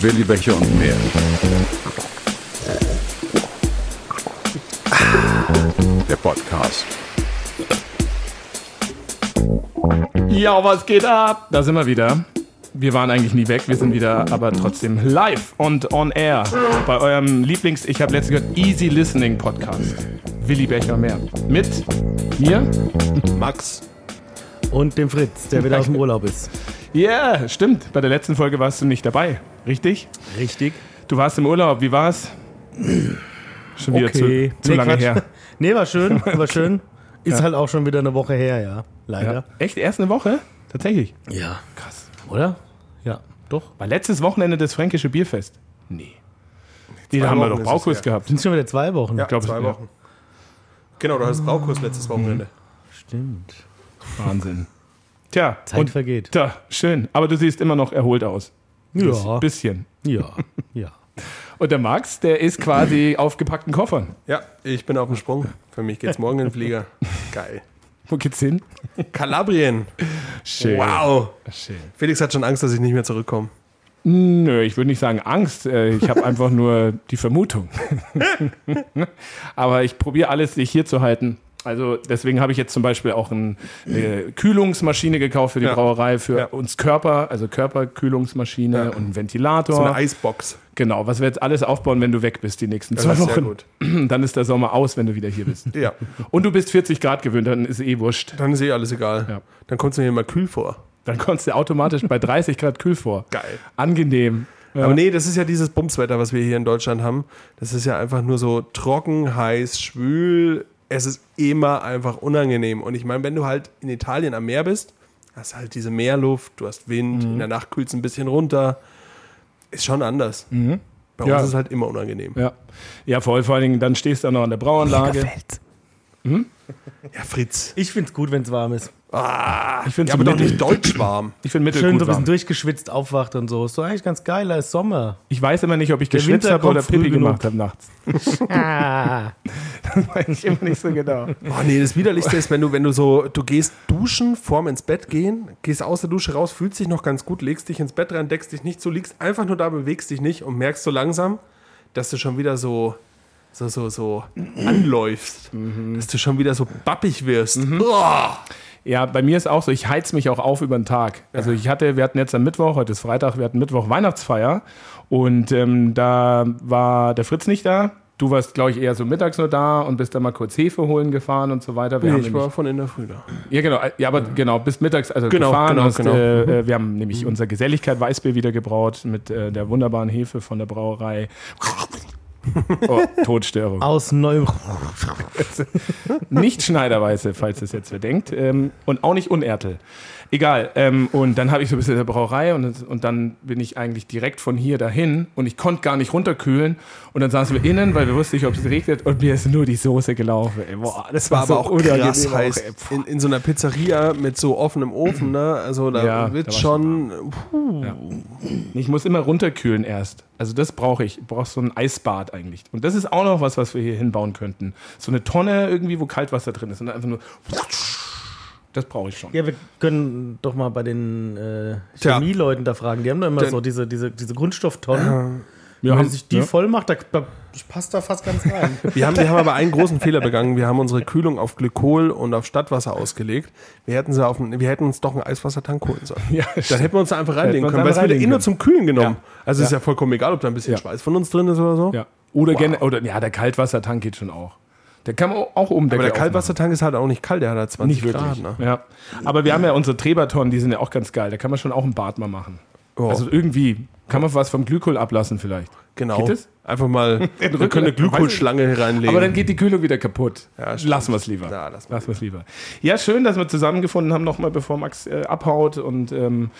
Willi Becher und mehr. Der Podcast. Ja, was geht ab? Da sind wir wieder. Wir waren eigentlich nie weg, wir sind wieder aber trotzdem live und on air bei eurem Lieblings, ich habe letztens gehört, Easy Listening Podcast. Willi Becher mehr. Mit mir? Max. Und dem Fritz, der wieder aus dem Urlaub ist. Ja, yeah, stimmt. Bei der letzten Folge warst du nicht dabei, richtig? Richtig. Du warst im Urlaub, wie war's? Schon wieder Okay. zu, zu Nee, lange Quatsch. her. Nee, war schön, war schön. Ist Ja. halt auch schon wieder eine Woche her, ja. Ja. Leider. Echt? Erst eine Woche? Tatsächlich. Ja. Krass. Oder? Ja, doch. War letztes Wochenende das Fränkische Bierfest? Nee. Nee, da haben wir doch her. gehabt. Sind schon wieder zwei Wochen. Ja, glaub, zwei ja. Wochen. Genau, du hattest Braukurs letztes Wochenende. Stimmt. Wahnsinn. Tja, Zeit und vergeht. da, schön. Aber du siehst immer noch erholt aus. Ja. Bisschen. Ja. Ja. Und der Max, der ist quasi auf gepackten Koffern. Ja, ich bin auf dem Sprung. Für mich geht's morgen in den Flieger. Geil. Wo geht's hin? Kalabrien. Schön. Wow. Schön. Felix hat schon Angst, dass ich nicht mehr zurückkomme. Nö, ich würde nicht sagen Angst. Äh, Ich habe einfach nur die Vermutung. Aber ich probiere alles, sich hier zu halten. Also deswegen habe ich jetzt zum Beispiel auch ein, eine Kühlungsmaschine gekauft für die Ja. Brauerei, für Ja. uns Körper, also Körperkühlungsmaschine Ja. und einen Ventilator. So eine Eisbox. genau, was wir jetzt alles aufbauen, wenn du weg bist die nächsten zwei Wochen. gut. Dann ist der Sommer aus, wenn du wieder hier bist. Ja, Und du bist 40 Grad gewöhnt, dann ist eh wurscht. dann ist eh alles egal. Dann kommst du mir mal kühl vor. Dann kommst du automatisch bei 30 Grad kühl vor. Geil. Angenehm. Ja. Aber nee, das ist ja dieses Bumswetter, was wir hier in Deutschland haben. Das ist ja einfach nur so trocken, heiß, schwül. Es ist immer einfach unangenehm. Und ich meine, wenn du halt in Italien am Meer bist, hast du halt diese Meerluft, du hast Wind, Mhm. in der Nacht kühlt es ein bisschen runter. Ist schon anders. Bei Mhm. Ja. uns ist es halt immer unangenehm. Ja, ja vor, vor allen Dingen, dann stehst du auch noch an der Brauanlage. Ja, Fritz. Ich find's gut, wenn's warm ist. Ah, Ich finde ja, aber doch nicht deutsch warm. Ich finde Schön, mittelgut so ein bisschen warm. durchgeschwitzt aufwacht und so. Ist doch eigentlich ganz geil, da ist Sommer. Ich weiß immer nicht, ob ich Der geschwitzt Winter habe oder früh Pipi genug. gemacht habe nachts. Ah. Das weiß ich immer nicht so genau. Oh nee, das Widerlichste ist, wenn du, wenn du so, du gehst duschen, vorm ins Bett gehen, gehst aus der Dusche raus, fühlst dich noch ganz gut, legst dich ins Bett rein, deckst dich nicht zu, liegst einfach nur da, bewegst dich nicht und merkst so langsam, dass du schon wieder so, so, so, so anläufst. Dass du schon wieder so bappig wirst. Uah. Ja, bei mir ist auch so, ich heiz mich auch auf über den Tag. Also ich hatte, wir hatten jetzt am Mittwoch, heute ist Freitag, wir hatten Mittwoch Weihnachtsfeier und ähm, da war der Fritz nicht da. Du warst, glaube ich, eher so mittags nur da und bist dann mal kurz Hefe holen gefahren und so weiter. Wir Nee, haben ich nämlich- war von in der Früh da. Ja, genau. Ja, aber genau, bis mittags also Genau, gefahren. genau, hast, genau. Äh, äh, wir haben nämlich unser Geselligkeit Weißbier wieder gebraut mit äh, der wunderbaren Hefe von der Brauerei. Oh, Todstörung. Aus neuem. Nicht Schneiderweiße, falls es jetzt wer denkt. Ähm, und auch nicht Unertel. Egal. Ähm, und dann habe ich so ein bisschen der Brauerei und, und dann bin ich eigentlich direkt von hier dahin und ich konnte gar nicht runterkühlen. Und dann saßen wir innen, weil wir wussten nicht, ob es regnet und mir ist nur die Soße gelaufen. Ey, boah, das War aber auch krass heiß. In, in so einer Pizzeria mit so offenem Ofen, ne? Also da Ja, wird da war schon. Ich muss immer runterkühlen erst. Also das brauche ich. Ich brauche so ein Eisbad eigentlich. Und das ist auch noch was, was wir hier hinbauen könnten. So eine Tonne irgendwie, wo Kaltwasser drin ist. Und einfach nur. Das brauche ich schon. Ja, wir können doch mal bei den äh. Chemieleuten da fragen. Die haben doch immer Denn- so diese, diese, diese Grundstofftonnen. Wir Wenn haben- sich die ja. voll macht, da, da passt da fast ganz rein. Wir haben, wir haben aber einen großen Fehler begangen. Wir haben unsere Kühlung auf Glykol und auf Stadtwasser ausgelegt. Wir hätten, sie auf, einen- wir hätten uns doch einen Eiswassertank holen sollen. Ja, Dann hätten wir uns da einfach reinlegen wir uns können, weil es einfach wird eh nur zum Kühlen genommen. Ja. Also ist Ja. ja vollkommen egal, ob da ein bisschen Ja. Schweiß von uns drin ist oder so. Ja. Oder, Wow. gen- oder ja, der Kaltwassertank geht schon auch. Der kann man auch oben Aber der Kaltwassertank ist halt auch nicht kalt, der hat halt 20 Nicht wirklich. Grad. Ne? Ja. Aber wir haben ja unsere Trebertonnen, die sind ja auch ganz geil. Da kann man schon auch ein Bad mal machen. Oh, Also irgendwie kann man was vom Glykol ablassen vielleicht. genau. geht das? Einfach mal, wir können eine Glykolschlange hier reinlegen. Aber dann geht die Kühlung wieder kaputt. Ja, lassen wir es lieber. Ja, lassen wir es lieber. Ja, schön, dass wir zusammengefunden haben, nochmal bevor Max äh, abhaut und, ähm,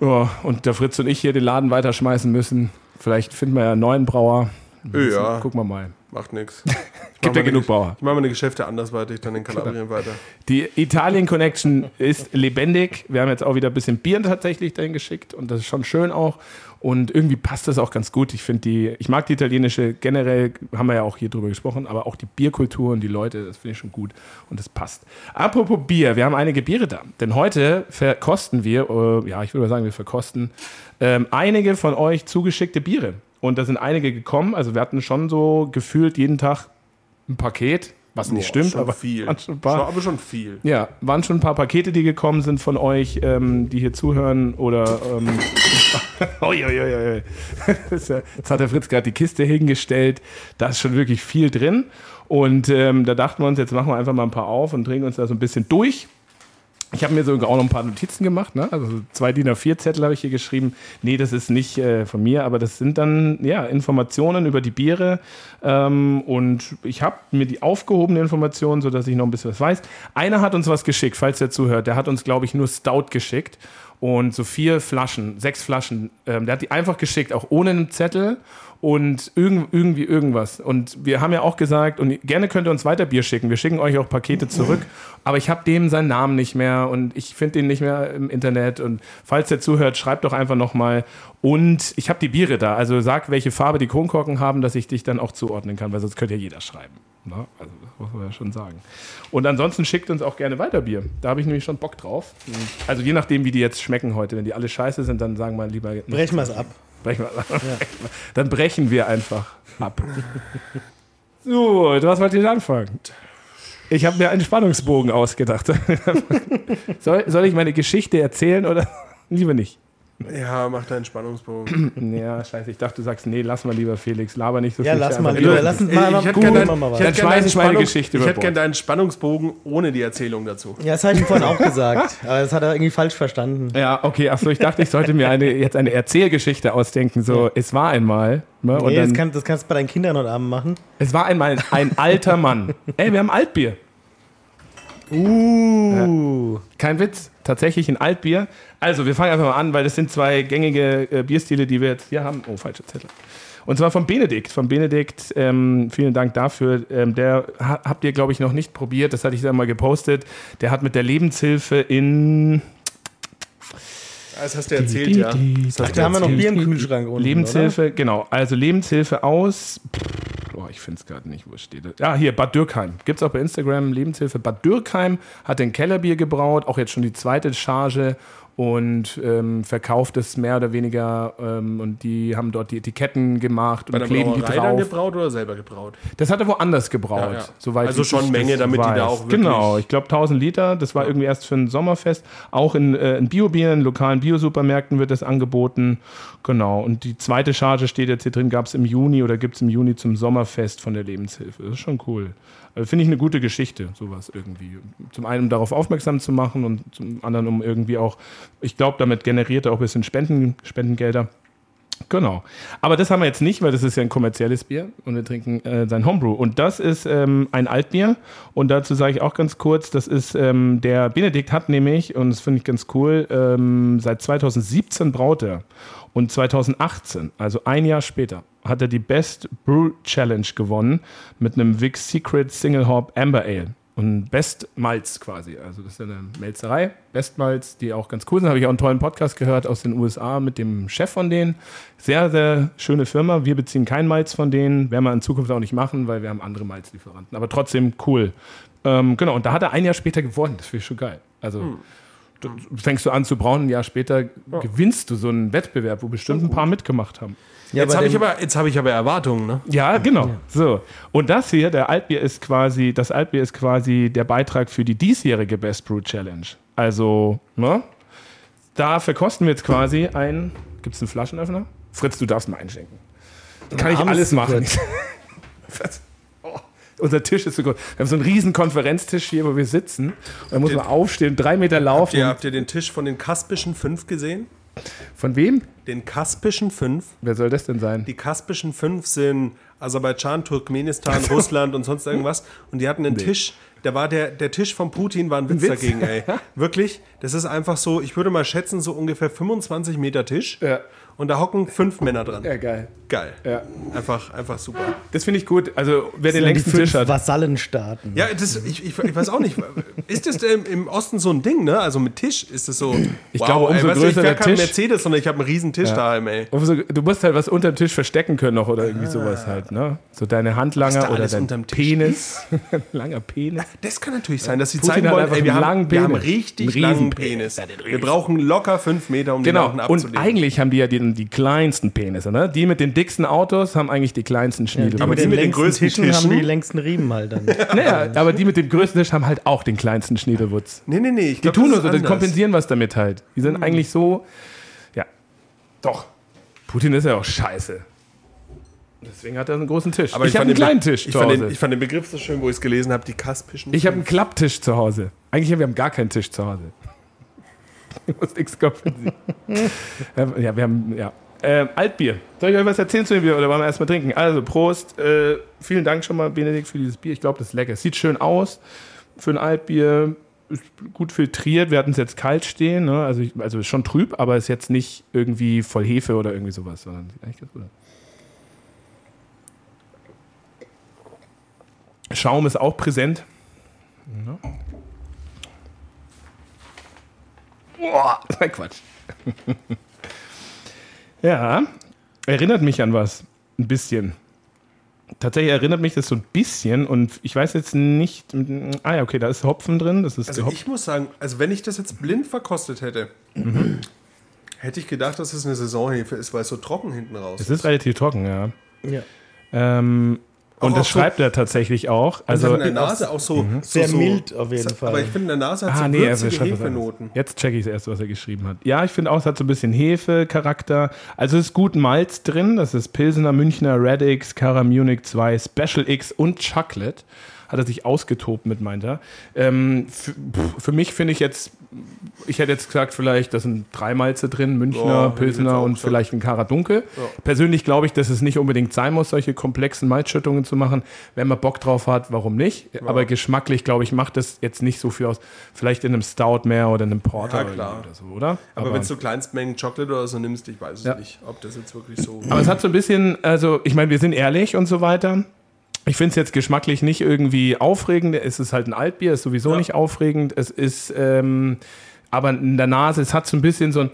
ja, und der Fritz und ich hier den Laden weiterschmeißen müssen. Vielleicht finden wir ja einen neuen Brauer. Ja, Gucken wir mal. macht nichts. Gibt ja genug Bauer. Ich mache meine Geschäfte andersweitig dann in Kalabrien weiter. Die Italien Connection ist lebendig. Wir haben jetzt auch wieder ein bisschen Bier tatsächlich dahin geschickt und das ist schon schön auch. Und irgendwie passt das auch ganz gut. Ich finde die, ich mag die italienische generell, haben wir ja auch hier drüber gesprochen, aber auch die Bierkultur und die Leute, das finde ich schon gut und das passt. Apropos Bier, wir haben einige Biere da. Denn heute verkosten wir, äh, ja, ich würde mal sagen, wir verkosten ähm, einige von euch zugeschickte Biere. Und da sind einige gekommen. Also wir hatten schon so gefühlt jeden Tag ein Paket, was nicht Boah, stimmt, schon aber viel. waren schon paar. Schon, aber schon viel. Ja, waren schon ein paar Pakete, die gekommen sind von euch, ähm, die hier zuhören oder. Ähm, ui. Das ist ja- Jetzt hat der Fritz gerade die Kiste hingestellt. Da ist schon wirklich viel drin. Und ähm, da dachten wir uns, jetzt machen wir einfach mal ein paar auf und drehen uns da so ein bisschen durch. Ich habe mir sogar auch noch ein paar Notizen gemacht, ne? also so zwei DIN A4-Zettel habe ich hier geschrieben. Nee, das ist nicht äh, von mir, aber das sind dann ja, Informationen über die Biere. Ähm, und ich habe mir die aufgehobene Informationen, sodass ich noch ein bisschen was weiß. Einer hat uns was geschickt, falls der zuhört. Der hat uns, glaube ich, nur Stout geschickt. Und so vier Flaschen, sechs Flaschen. Ähm, der hat die einfach geschickt, auch ohne einen Zettel und irgend, irgendwie irgendwas. Und wir haben ja auch gesagt, und gerne könnt ihr uns weiter Bier schicken. Wir schicken euch auch Pakete zurück. Aber ich habe dem seinen Namen nicht mehr und ich finde den nicht mehr im Internet. Und falls der zuhört, schreibt doch einfach nochmal. Und ich habe die Biere da. Also sag, welche Farbe die Kronkorken haben, dass ich dich dann auch zuordnen kann, weil sonst könnte ja jeder schreiben. Na, also das muss man ja schon sagen. Und ansonsten schickt uns auch gerne weiter Bier. Da habe ich nämlich schon Bock drauf. Also je nachdem, wie die jetzt schmecken heute. Wenn die alle scheiße sind, dann sagen wir lieber. Brechen wir es ab. Brechen wir, Dann brechen wir einfach ab. So, du hast mal den Anfang. Ich habe mir einen Spannungsbogen ausgedacht. soll, soll ich meine Geschichte erzählen oder lieber nicht? Ja, mach deinen Spannungsbogen. Ja, scheiße, ich dachte, du sagst, nee, lass mal lieber Felix, laber nicht so Ja, viel. lass Einfach mal lieber-. Lass uns Ich, mal, ich mal hätte gut, wir deinen, was. ich Dann hätte gerne deinen, ich ich Bord. deinen Spannungsbogen ohne die Erzählung dazu. Ja, das habe ich ihm vorhin auch gesagt. Aber das hat er irgendwie falsch verstanden. Ja, okay, achso, ich dachte, ich sollte mir eine, jetzt eine Erzählgeschichte ausdenken. So, es war einmal. Ne, und Nee, das, dann, kann, das kannst du bei deinen Kindern heute Abend machen. es war einmal ein alter Mann. Ey, wir haben Altbier. Uh. Kein Witz, tatsächlich ein Altbier. Also, wir fangen einfach mal an, weil das sind zwei gängige äh, Bierstile, die wir jetzt hier haben. Oh, falscher Zettel. Und zwar von Benedikt. Von Benedikt, ähm, vielen Dank dafür. Ähm, der ha habt ihr, glaube ich, noch nicht probiert. Das hatte ich da mal gepostet. Der hat mit der Lebenshilfe in. Das hast du erzählt, ja. Das Ach, da haben wir noch. Bier im Kühlschrank unten, Lebenshilfe, genau. Also Lebenshilfe aus. Oh, ich finde es gerade nicht, wo es steht. Ja, hier, Bad Dürkheim. Gibt es auch bei Instagram Lebenshilfe. Bad Dürkheim hat ein Kellerbier gebraut, auch jetzt schon die zweite Charge und ähm, verkauft es mehr oder weniger. Ähm, und die haben dort die Etiketten gemacht Bei und kleben die Brauerei dann drauf. gebraut oder selber gebraut? Das hat er woanders gebraut. Ja, ja. Soweit Also schon Menge, damit die da weiß. auch wirklich- Genau, ich glaube 1000 Liter. Das war irgendwie erst für ein Sommerfest. Auch in, äh, in Biobier, in lokalen Biosupermärkten wird das angeboten. Genau. Und die zweite Charge steht jetzt hier drin, gab es im Juni oder gibt es im Juni zum Sommerfest von der Lebenshilfe. Das ist schon cool. Also Finde ich eine gute Geschichte, sowas irgendwie. Zum einen, um darauf aufmerksam zu machen und zum anderen, um irgendwie auch, ich glaube, damit generiert er auch ein bisschen Spenden, Spendengelder. Genau. Aber das haben wir jetzt nicht, weil das ist ja ein kommerzielles Bier und wir trinken äh, sein Homebrew. Und das ist ähm, ein Altbier. Und dazu sage ich auch ganz kurz, das ist ähm, der Benedikt hat nämlich, und das finde ich ganz cool, ähm, seit 2017 braut er. Und 2018, also ein Jahr später, hat er die Best Brew Challenge gewonnen mit einem Vic Secret Single Hop Amber Ale. Und Best Malz quasi. Also das ist eine Melzerei, Best Malz, die auch ganz cool sind. Habe ich auch einen tollen Podcast gehört aus den USA mit dem Chef von denen. Sehr, sehr schöne Firma. Wir beziehen kein Malz von denen. Werden wir in Zukunft auch nicht machen, weil wir haben andere Malzlieferanten. Aber trotzdem cool. Ähm, genau, und da hat er ein Jahr später gewonnen. Das finde ich schon geil. Also du fängst du an zu brauen, ein Jahr später gewinnst du so einen Wettbewerb, wo bestimmt ein paar mitgemacht haben. Ja, Jetzt habe ich, aber- jetzt hab ich aber Erwartungen, ne? Ja, genau. So. Und das hier, der Altbier ist quasi, das Altbier ist quasi der Beitrag für die diesjährige Best Brew Challenge. Also, ne? Da verkosten wir jetzt quasi ein. Gibt es einen Flaschenöffner? Fritz, du darfst mal einschenken. Kann ich alles machen. Was? Unser Tisch ist so groß. Wir haben so einen riesen Konferenztisch hier, wo wir sitzen. Und da muss man aufstehen, drei Meter laufen. Ihr, habt ihr den Tisch von den Kaspischen Fünf gesehen? Von wem? Den Kaspischen Fünf. Wer soll das denn sein? Die Kaspischen Fünf sind Aserbaidschan, Turkmenistan, Russland und sonst irgendwas. Und die hatten einen Tisch, da war der, der Tisch von Putin war ein Witz, Witz. dagegen, ey. Wirklich, das ist einfach so, ich würde mal schätzen, so ungefähr 25 Meter Tisch. Ja. Und da hocken fünf Männer dran. Ja, geil. Geil. Ja. Einfach, einfach super. Das finde ich gut. Also, wer den längsten Tisch hat. Vasallenstaaten. Ja, das, ich, ich, ich weiß auch nicht. Ist das ähm, im Osten so ein Ding, ne? Also mit Tisch ist das so. Ich glaube, umso du, größer ich der Tisch- Mercedes, sondern ich habe einen riesen Tisch daheim, ey. Also, du musst halt was unter dem Tisch verstecken können noch oder irgendwie sowas halt, ne? So deine Handlanger oder alles dein Penis. Langer Penis. Das kann natürlich sein, dass sie Putin zeigen wollen, einfach ey, wir, einen haben, langen wir haben Penis. richtig Einen langen Riesenpenis. Penis. Wir brauchen locker fünf Meter, um den Genau. Und abzulegen. eigentlich haben die ja die, die kleinsten Penisse, ne? Die mit den dicksten Autos haben eigentlich die kleinsten Die Schniedel. Aber mit die mit den größten Tischen, haben die Tischen? längsten Riemen halt dann. naja, aber die mit dem größten Tisch haben halt auch den kleinsten Schniedelwutz. nee, nee, nee. Ich Die glaub, tun das nur so, die kompensieren was damit halt. Die sind eigentlich so, ja, doch. Putin ist ja auch scheiße. Deswegen hat er einen großen Tisch. Aber ich, ich, habe fand einen den Be- kleinen Tisch ich zu fand, Hause. den, ich fand den Begriff so schön, wo ich es gelesen habe, die kaspischen. Ich habe einen Klapptisch zu Hause. Eigentlich haben wir gar keinen Tisch zu Hause. Du musst nichts kompensieren. Ähm, ja, wir haben, ja. Ähm, Altbier. Soll ich euch was erzählen zu dem Bier oder wollen wir erstmal trinken? Also, Prost. Äh, vielen Dank schon mal, Benedikt, für dieses Bier. Ich glaube, das ist lecker. Es sieht schön aus für ein Altbier. Ist gut filtriert. Wir hatten es jetzt kalt stehen. Ne? Also, ich, also ist schon trüb, aber ist jetzt nicht irgendwie voll Hefe oder irgendwie sowas, sondern sieht eigentlich ganz gut aus. Schaum ist auch präsent. Boah, nein, Quatsch. ja, erinnert mich an was. Ein bisschen. Tatsächlich erinnert mich das so ein bisschen und ich weiß jetzt nicht. Ah ja, okay, da ist Hopfen drin. Das ist Also gehop- ich muss sagen, also wenn ich das jetzt blind verkostet hätte, hätte ich gedacht, dass es eine Saisonhefe ist, weil es so trocken hinten raus Es ist relativ trocken, ja. Ja. Ähm, und Auch das auch so- schreibt er tatsächlich auch. Also Also, in der Nase auch so, so Sehr so, mild auf jeden Fall. Aber ich finde, in der Nase hat Ah, so nee, würzige schreibt Hefenoten. Jetzt checke ich das erste, was er geschrieben hat. Ja, ich finde auch, es hat so ein bisschen Hefe-Charakter. Also es ist gut Malz drin. Das ist Pilsener, Münchner, Red X, Cara Munich 2, Special X und Chocolate. Hat er sich ausgetobt mit, meint er. Ähm, für, pff, für mich finde ich jetzt, ich hätte jetzt gesagt, vielleicht, da sind drei Malze drin, Münchner, Ja, Pilsener auch und gesagt. vielleicht ein Cara Dunkel. Persönlich glaube ich, dass es nicht unbedingt sein muss, solche komplexen Malzschüttungen zu machen. Wenn man Bock drauf hat, warum nicht? Aber geschmacklich, glaube ich, macht das jetzt nicht so viel aus. Vielleicht in einem Stout mehr oder in einem Porter Ja, klar. oder so, oder? Aber, wenn du Kleinstmengen Chocolate oder so nimmst, ich weiß es Ja. nicht, ob das jetzt wirklich so. Aber es hat so ein bisschen, also ich meine, wir sind ehrlich und so weiter. Ich finde es jetzt geschmacklich nicht irgendwie aufregend. Es ist halt ein Altbier, ist sowieso Ja. nicht aufregend. Es ist, ähm, aber in der Nase, es hat so ein bisschen so ein,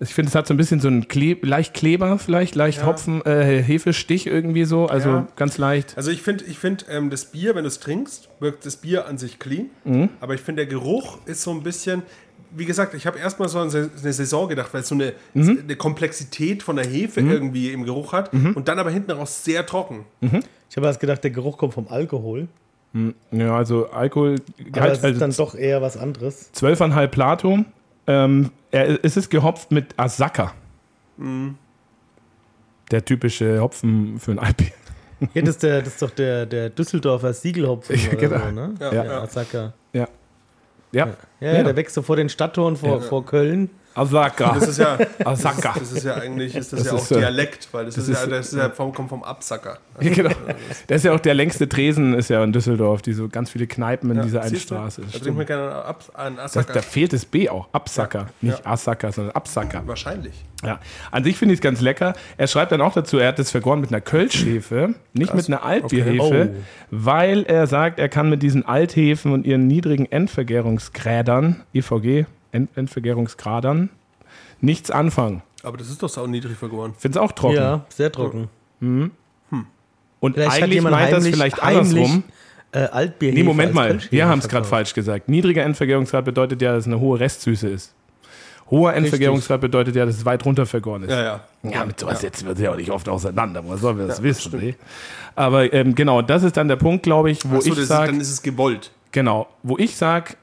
ich finde, es hat so ein bisschen so einen Kle leicht Kleber vielleicht, leicht Ja. Hopfen, äh, Hefestich irgendwie so, also Ja. ganz leicht. Also ich finde, ich find, ähm, das Bier, wenn du es trinkst, wirkt das Bier an sich clean. Mhm. Aber ich finde, der Geruch ist so ein bisschen, wie gesagt, ich habe erstmal so an eine Saison gedacht, weil es so eine, Mhm. eine Komplexität von der Hefe irgendwie im Geruch hat Mhm. und dann aber hinten raus sehr trocken. Ich habe erst gedacht, der Geruch kommt vom Alkohol. Ja, also Alkohol, Aber es ist also dann doch eher was anderes. 12,5 Plato. Ähm, er, es ist gehopft mit Asaka. Mhm. Der typische Hopfen für ein Altbier. Ja, das ist, der, das ist doch der, der Düsseldorfer Siegelhopfen Ja, oder genau. so, ne? Ja, Ja. ja. Asaka. Ja. Ja, Ja, ja, der wächst so vor den Stadttoren vor, vor Köln. Asaka. Das ist ja, Asaka. das ist ja eigentlich, ist das, Das ja auch Dialekt, weil das, ist, ist, ja, das ist ja vom, kommt vom Absacker. Ja, genau. Das ist ja auch der längste Tresen, ist ja in Düsseldorf, die so ganz viele Kneipen in Ja, dieser einen? Straße. Da trinkt man gerne Ab, einen Das, Absacker. da fehlt das B auch. Absacker. Ja. Nicht Ja. Asaka, sondern Absacker. Wahrscheinlich. Ja. An sich finde ich es ganz lecker. Er schreibt dann auch dazu, er hat das vergoren mit einer Kölschhefe, nicht mit einer Altbierhefe, Okay. weil er sagt, er kann mit diesen Althefen und ihren niedrigen Endvergärungsgrädern, EVG, End Endvergärungsgradern, nichts anfangen. Aber das ist doch sau niedrig vergoren. Finde es auch trocken. Ja, sehr trocken. Und Vielleicht hat eigentlich meint das heimlich- vielleicht heimlich, andersrum. Äh, Altbier Nee, Moment mal, wir haben es gerade falsch gesagt. Niedriger Endvergärungsgrad bedeutet ja, dass es eine hohe Restsüße ist. Hoher Endvergärungsgrad bedeutet ja, dass es weit runter vergoren ist. Ja, ja. Ja, mit sowas setzen wir uns ja auch nicht oft auseinander. Woher sollen wir das wissen? Ne? Aber ähm, genau, das ist dann der Punkt, glaube ich, wo Achso, ich das ist, sage, dann ist es gewollt. genau, wo ich sage,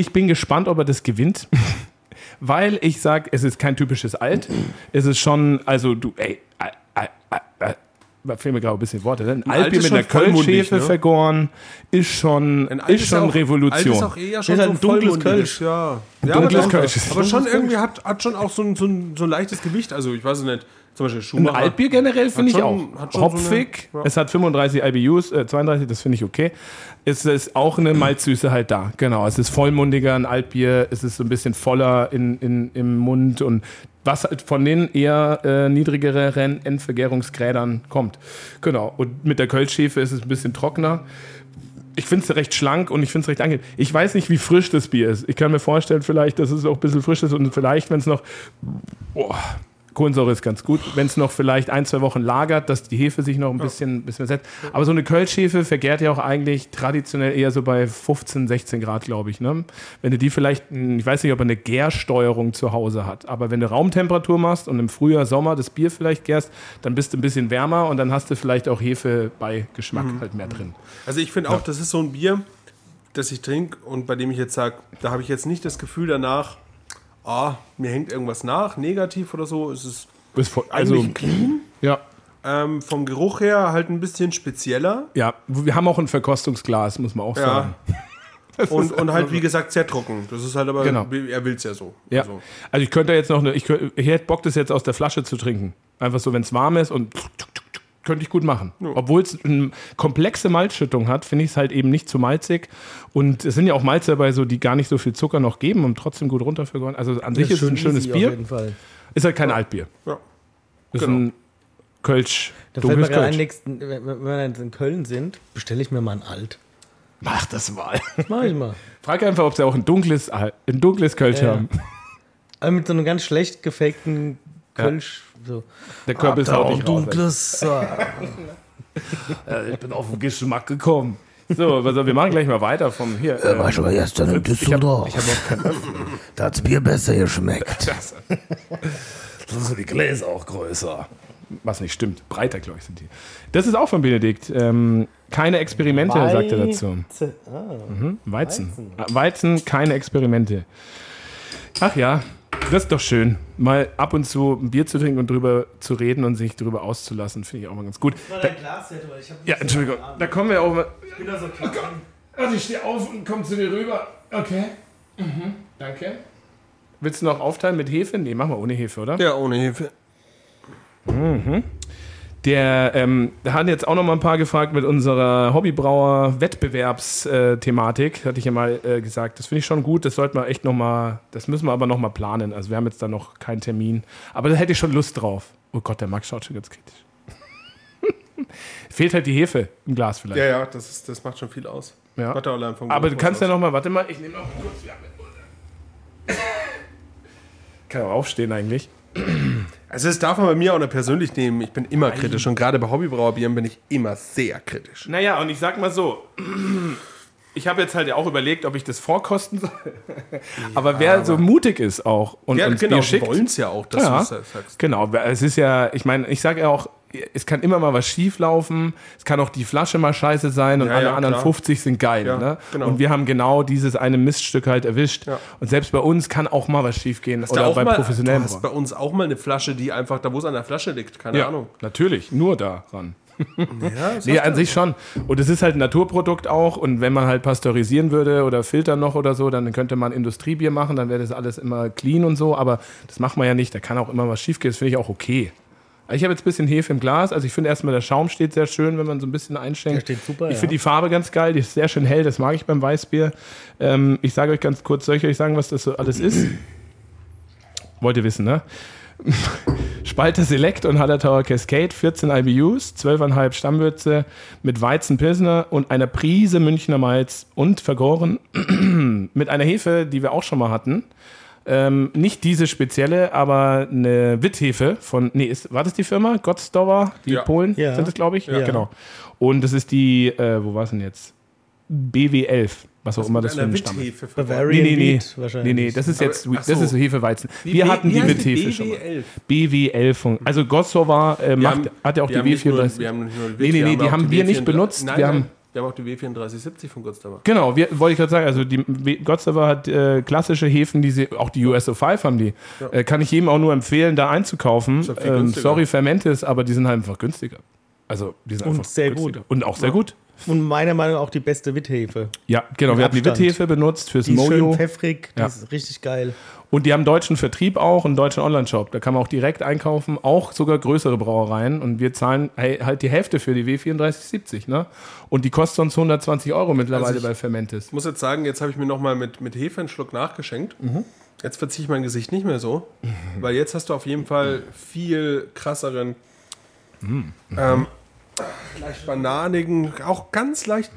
ich bin gespannt, ob er das gewinnt. Weil ich sage, es ist kein typisches Alt. Es ist schon, also du, ey, äh, äh, äh, da fehlen mir gerade ein bisschen Worte. Ne? Ein, Alt Altbier mit einer vollmundig, Kölschhefe ne? vergoren ist schon, Ein ist schon ja auch, Revolution. Alt ist auch eher schon Ist halt so ein dunkles. Kölsch. Ja. ja dunkles aber, Kölsch. aber schon irgendwie hat, hat schon auch so ein, so ein, so ein leichtes Gewicht. Also ich weiß es nicht. Zum Beispiel Ein Schumacher. Altbier generell finde ich schon- auch. schon so Hopfig, eine- ja. es hat 35 IBUs, äh, 32, das finde ich okay. Es ist auch eine Malzsüße halt da. Genau, es ist vollmundiger, ein Altbier, es ist so ein bisschen voller in, in, im Mund und was halt von den eher äh, niedrigeren Endvergärungsgrädern kommt. Genau, und mit der Kölschhefe ist es ein bisschen trockener. Ich finde es recht schlank und ich finde es recht angenehm. Ich weiß nicht, wie frisch das Bier ist. Ich kann mir vorstellen, vielleicht, dass es auch ein bisschen frisch ist und vielleicht, wenn es noch Boah, Kohlensäure ist ganz gut. Wenn es noch vielleicht ein, zwei Wochen lagert, dass die Hefe sich noch ein bisschen, bisschen setzt. Aber so eine Kölschhefe vergärt ja auch eigentlich traditionell eher so bei 15, 16 Grad, glaube ich. Ne? Wenn du die vielleicht, hm, ich weiß nicht, ob er eine Gärsteuerung zu Hause hat, aber wenn du Raumtemperatur machst und im Frühjahr, Sommer das Bier vielleicht gärst, dann bist du ein bisschen wärmer und dann hast du vielleicht auch Hefe bei Geschmack halt mehr drin. Also ich finde auch, das ist so ein Bier, das ich trinke und bei dem ich jetzt sage, da habe ich jetzt nicht das Gefühl danach, ah, mir hängt irgendwas nach, negativ oder so. Es ist Ist voll, eigentlich also, clean. ja. Ähm, vom Geruch her halt ein bisschen spezieller Ja, wir haben auch ein Verkostungsglas, muss man auch Ja. sagen. und, und halt, wie gesagt, sehr trocken. Das ist halt aber, Genau. er will es ja so. Ja. Also, Also ich könnte jetzt noch eine, ich, könnt- ich hätte Bock, das jetzt aus der Flasche zu trinken. Einfach so, wenn es warm ist und könnte ich gut machen. Obwohl es eine komplexe Malzschüttung hat, finde ich es halt eben nicht zu malzig. Und es sind ja auch Malze dabei, so, die gar nicht so viel Zucker noch geben und trotzdem gut runtervergoren. Also an sich ist es ein schönes Bier. jeden Fall. Ist halt kein Altbier. ja. Ist Genau. ein Kölsch. Da fällt mir gerade ein, Kölsch. nächsten, wenn wir jetzt in Köln sind, bestelle ich mir mal ein Alt. Mach das mal. Das mache ich mal. Frag einfach, ob sie auch ein dunkles, ein dunkles Kölsch Ja. haben. Aber mit so einem ganz schlecht gefakten Kölsch. So. Der Körper ist auch dunkles. Ich bin auf den Geschmack gekommen. So, also wir machen gleich mal weiter vom hier. äh, War schon mal gestern in ich hab, Düsseldorf. ich hab auch kein, Da hat's Bier besser geschmeckt. Das sind die Gläser auch größer. Was nicht stimmt. Breiter, glaube ich, sind die. Das ist auch von Benedikt. Ähm, keine Experimente, sagt er dazu. Mhm. Weizen. Weizen. Weizen, keine Experimente. Ach ja, das ist doch schön. Mal ab und zu ein Bier zu trinken und drüber zu reden und sich drüber auszulassen, finde ich auch mal ganz gut. Ja, Entschuldigung. Da kommen wir auch mal. Ich bin da so klein. Also ich stehe auf und komme zu dir rüber. Okay. Mhm. Danke. Willst du noch aufteilen mit Hefe? Nee, machen wir ohne Hefe, oder? ja, ohne Hefe. Der, ähm, da hat jetzt auch noch mal ein paar gefragt mit unserer Hobbybrauer-Wettbewerbsthematik. Hatte ich ja mal äh, gesagt. Das finde ich schon gut. Das sollten wir echt noch mal, das müssen wir aber noch mal planen. Also wir haben jetzt da noch keinen Termin. Aber da hätte ich schon Lust drauf. Oh Gott, der Max schaut schon ganz kritisch. Fehlt halt die Hefe im Glas vielleicht. Ja, ja, das, ist, das macht schon viel aus. Ja. Macht er allein vom Aber du kannst was ja aus. noch mal, warte mal, ich nehme noch kurz. Ja, kann auch aufstehen eigentlich. Also das darf man bei mir auch nicht persönlich nehmen. Ich bin immer kritisch und gerade bei Hobbybrauerbieren bin ich immer sehr kritisch. Naja, und ich sag mal so, ich habe jetzt halt ja auch überlegt, ob ich das vorkosten soll. aber wer so mutig ist auch und Ja, uns genau, Bier schickt, wollen es ja auch, dass ja, du es sagst. genau, es ist ja, ich meine, ich sage ja auch, es kann immer mal was schief laufen, es kann auch die Flasche mal scheiße sein und Ja, alle ja, anderen klar. 50 sind geil. Ja, ne? genau. Und wir haben genau dieses eine Miststück halt erwischt. Und selbst bei uns kann auch mal was schief gehen Hast oder auch bei mal, professionellen du hast bei uns auch mal eine Flasche, die einfach, da wo es an der Flasche liegt, keine Ahnung. natürlich, nur daran. Ja, Nee, an sich schon. Und es ist halt ein Naturprodukt auch. Und wenn man halt pasteurisieren würde oder filtern noch oder so, dann könnte man Industriebier machen, dann wäre das alles immer clean und so. Aber das macht man ja nicht. Da kann auch immer was schief gehen. Das finde ich auch okay. Ich habe jetzt ein bisschen Hefe im Glas. Also ich finde erstmal, der Schaum steht sehr schön, wenn man so ein bisschen einschenkt. Der steht super, Ich ja. finde die Farbe ganz geil. Die ist sehr schön hell. Das mag ich beim Weißbier. Ähm, ich sage euch ganz kurz, soll ich euch sagen, was das so alles ist? Wollt ihr wissen, ne? Spalter Select und Hallertauer Cascade, 14 IBUs, 12,5 Stammwürze mit Weizenpilsner und einer Prise Münchner Malz und vergoren mit einer Hefe, die wir auch schon mal hatten. Ähm, nicht diese spezielle, aber eine Witthefe von, nee, ist, war das die Firma? Gottstower, die Ja. Polen Ja. sind das, glaube ich? Ja. Genau. Und das ist die, äh, wo war es denn jetzt? BW11, was auch immer Mit das für einer ein Stamm ist. Bavarian Nee, nee, nee. Wheat wahrscheinlich. Nee, nee, das ist Aber- jetzt, ach das so. ist Hefeweizen. Wir wie- hatten wie die Witthefe schon mal. BW11? BW11 von, also Gossova äh, Wir macht, haben- hat ja auch wir die haben nicht nur- W34. Wir haben nicht nur Nee, nee, nee, die haben wir nicht benutzt. Nein, Wir nein, haben- wir haben auch die W3470 von Gottstower. Genau, wir, wollte ich gerade sagen, also die Gottstower hat äh, klassische Hefen, die sie, auch die USO5 haben die. Äh, kann ich jedem auch nur empfehlen, da einzukaufen. ja Ähm, sorry, Fermentis, aber die sind halt einfach günstiger. Also, die sind Und einfach sehr günstiger. gut. Und auch sehr gut. Und meiner Meinung nach auch die beste Witthefe. Ja, genau. Wir hatten die Abstand. Witthefe benutzt fürs Die ist schön Mojo. pfeffrig, die Ja. ist richtig geil. Und die haben deutschen Vertrieb auch, einen deutschen Online-Shop. Da kann man auch direkt einkaufen, auch sogar größere Brauereien. Und wir zahlen halt die Hälfte für die W3470. Ne? Und die kostet sonst 120 Euro mittlerweile Also bei Fermentis. Ich muss jetzt sagen, jetzt habe ich mir nochmal mit, mit Hefe einen Schluck nachgeschenkt. Jetzt verziehe ich mein Gesicht nicht mehr so, weil jetzt hast du auf jeden Fall viel krasseren, ähm, leicht bananigen, auch ganz leicht,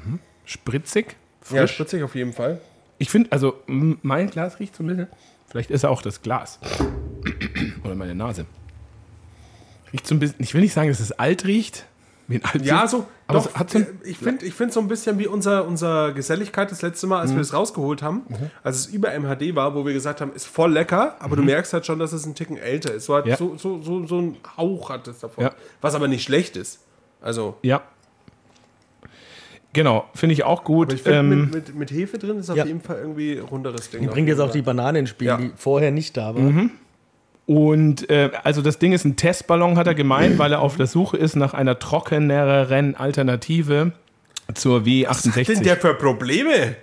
Spritzig, ja, frisch. spritzig auf jeden Fall. Ich finde, also mein Glas riecht so ein bisschen. Vielleicht ist er auch das Glas. Oder meine Nase. Riecht so ein bisschen. Ich will nicht sagen, dass es alt riecht. Wie ein alt Ja, so, Aber doch, hat so ein- äh, ich finde ich find so ein bisschen wie unser, unser Geselligkeit das letzte Mal, als Mhm. wir es rausgeholt haben, als es über MHD war, wo wir gesagt haben, ist voll lecker, aber du merkst halt schon, dass es ein Ticken älter ist. So, Mhm. Ja. so, so, so, so ein Hauch hat es davon. Ja. Was aber nicht schlecht ist. Also, Ja. Genau, finde ich auch gut. aber ich finde, ähm, mit, mit, mit Hefe drin ist auf Ja. jeden Fall irgendwie ein runderes Ding. Die bringt jetzt auch die Banane ins Spiel, Ja. die vorher nicht da war. Mhm. Und äh, also das Ding ist ein Testballon, hat er gemeint, weil er auf der Suche ist nach einer trockeneren Alternative zur Was hat denn W68. der für Probleme?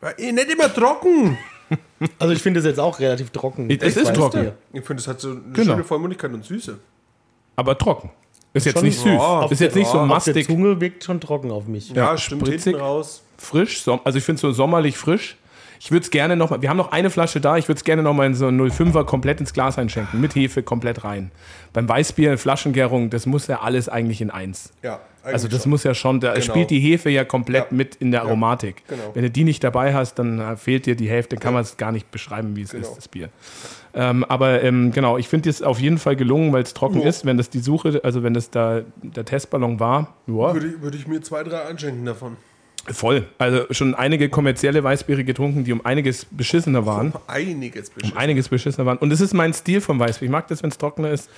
War eh nicht immer trocken. Also ich finde es jetzt auch relativ trocken. Es ist trocken. Ich finde, es hat so eine Genau. schöne Vollmundigkeit und Süße. aber trocken. Ist jetzt Schon- nicht süß. Ja, ist jetzt nicht so ja, mastig. Zunge wirkt schon trocken auf mich. Ja, Ja, stimmt spritzig. raus. frisch. Also ich finde es so sommerlich frisch. Ich würde es gerne noch mal, wir haben noch eine Flasche da, ich würde es gerne noch mal in so einen 05er komplett ins Glas einschenken, mit Hefe komplett rein. Beim Weißbier, Flaschengärung, das muss ja alles eigentlich in eins. Ja, Also eigentlich das schon. muss ja schon, da Genau. spielt die Hefe ja komplett Ja. mit in der Aromatik. genau. Wenn du die nicht dabei hast, dann äh, fehlt dir die Hälfte, kann man es gar nicht beschreiben, wie es Genau. ist, das Bier. Ähm, aber ähm, genau, ich finde es auf jeden Fall gelungen, weil es trocken Ja. ist. Wenn das die Suche, also wenn das da der Testballon war, ja, Würde ich, würde ich mir zwei, drei einschenken davon. voll. Also schon einige kommerzielle Weißbiere getrunken, die um einiges beschissener waren. Einiges Um bestimmt. einiges beschissener waren. Und das ist mein Stil vom Weißbier. Ich mag das, wenn es trockener ist.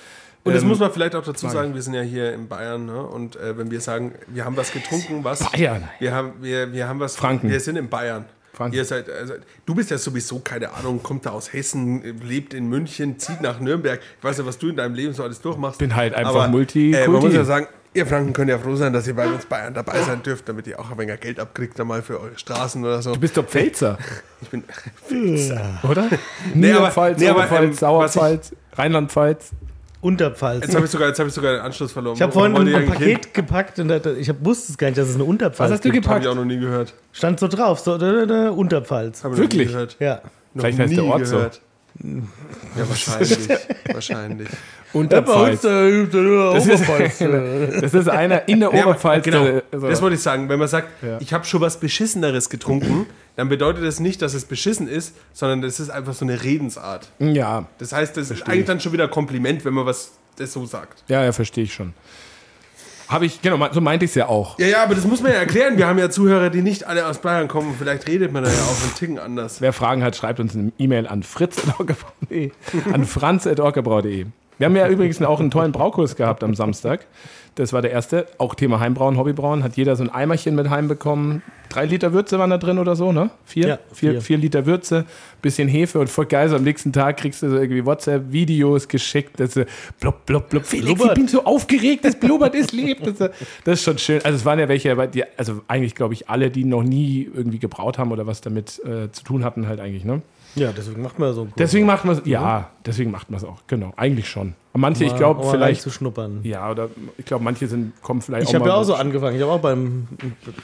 Und das Ähm, muss man vielleicht auch dazu sagen, wir sind ja hier in Bayern, ne? Und äh, wenn wir sagen, wir haben was getrunken, was. Bayern. Wir haben, wir, wir haben was. Franken. Wir sind in Bayern. Ihr seid, also, du bist ja sowieso, keine Ahnung, kommt da aus Hessen, lebt in München, zieht nach Nürnberg. Ich weiß ja, was du in deinem Leben so alles durchmachst. Bin halt einfach Aber, Multikulti. Äh, man muss ja sagen, ihr Franken könnt ja froh sein, dass ihr bei uns Bayern dabei sein dürft, damit ihr auch ein wenig Geld abkriegt, einmal für eure Straßen oder so. Du bist doch Pfälzer, Ich bin, oder? Nee, aber- Niederpfalz, nee, aber, Oberpfalz, ähm, was Sauerpfalz, Rheinland-Pfalz. Unterpfalz. jetzt habe ich, sogar- jetzt ich sogar den Anschluss verloren. Ich habe vorhin ihr ein eigentlich hin? Paket gepackt und da- ich hab, wusste es gar nicht, dass es eine Unterpfalz Was hast du gibt. Habe gepackt? ich auch noch nie gehört. Stand so drauf, so da, da, da, Unterpfalz. Hab ich noch nie Wirklich? Gehört. Ja. Noch Vielleicht heißt der nie Ort so. gehört. Ja, wahrscheinlich. wahrscheinlich. Unterpfalz. äh, Das ist, das ist einer in der Ja, Oberpfalz. genau, der- also- das wollte ich sagen. Wenn man sagt, Ja. ich habe schon was Beschisseneres getrunken, dann bedeutet das nicht, dass es beschissen ist, sondern das ist einfach so eine Redensart. ja, Das heißt, das ist eigentlich dann schon wieder ein Kompliment, wenn man was das so sagt. ja, ja, verstehe ich schon. Habe ich, genau, so meinte ich es ja auch. Ja, ja, aber das muss man ja erklären. Wir haben ja Zuhörer, die nicht alle aus Bayern kommen. Vielleicht redet man da ja auch einen Ticken anders. Wer Fragen hat, schreibt uns eine E-Mail an fritz.orgebrau.de, an franz.orgebrau.de. Wir haben ja übrigens auch einen tollen Braukurs gehabt am Samstag. Das war der erste. Auch Thema Heimbrauen, Hobbybrauen. Hat jeder so ein Eimerchen mit heimbekommen. Drei Liter Würze waren da drin oder so, ne? Vier? Ja, vier. vier. Vier Liter Würze, bisschen Hefe und voll geil. So am nächsten Tag kriegst du so irgendwie WhatsApp-Videos geschickt. Das so, blub, blub, blub. Felix, ich Blubbert. bin so aufgeregt, das blubbert, es lebt. Das, das ist schon schön. Also es waren ja welche, die, also eigentlich glaube ich alle, die noch nie irgendwie gebraut haben oder was damit äh, zu tun hatten, halt eigentlich, ne? Ja, deswegen macht man so einen Kurs. Deswegen macht man es, ja, deswegen macht man es auch, genau, eigentlich schon. Manche, ich glaube, mal vielleicht, zu schnuppern. ja, oder ich glaube, manche sind, kommen vielleicht Ich habe ja auch mal so angefangen. Ich habe auch beim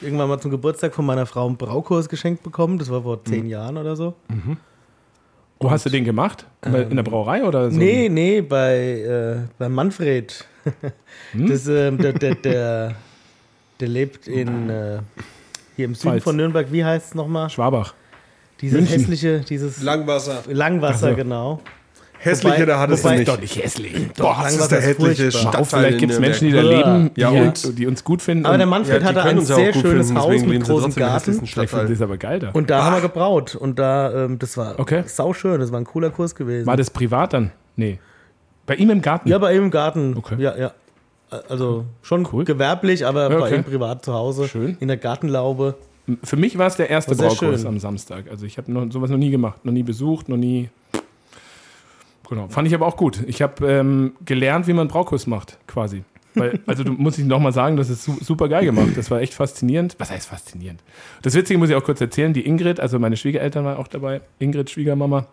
irgendwann mal zum Geburtstag von meiner Frau einen Braukurs geschenkt bekommen. Das war vor Mhm. zehn Jahren oder so. Wo hast du den gemacht? In der Brauerei oder so? Nee, nee, bei, äh, bei Manfred. Hm? Das, ähm, der, der, der, der lebt in äh, hier im Süden Pfalz. von Nürnberg. Wie heißt es nochmal? Schwabach. Dieses München. hässliche, dieses Langwasser. Langwasser, Ach so. genau. Hässlicher, Wobei- da hat es nicht. Doch nicht hässlich. Doch, das ist Langwasser der hässliche. Stadtteil vielleicht gibt es Menschen, die da leben, Ja, die, und? die uns gut finden. Aber der Manfred die hatte ein ja sehr schönes finden, Haus mit großem Garten. Stadtteil. es aber geil da. Und da haben wir gebraut. Und da, ähm, das war Okay. sauschön. Das war ein cooler Kurs gewesen. War das privat dann? Nee. Bei ihm im Garten? Ja, bei ihm im Garten. Okay. Ja, ja. Also schon Cool. gewerblich, aber Ja, bei okay. ihm privat zu Hause. Schön. In der Gartenlaube. Für mich war es der erste Braukurs am Samstag. Also ich habe noch, sowas noch nie gemacht, noch nie besucht, noch nie. Genau, fand ich aber auch gut. Ich habe ähm, gelernt, wie man Braukurs macht, quasi. Weil, also du musst ich nochmal sagen, das ist su super geil gemacht. Das war echt faszinierend. Was heißt faszinierend? Das Witzige muss ich auch kurz erzählen. Die Ingrid, also meine Schwiegereltern waren auch dabei. Ingrid, Schwiegermama,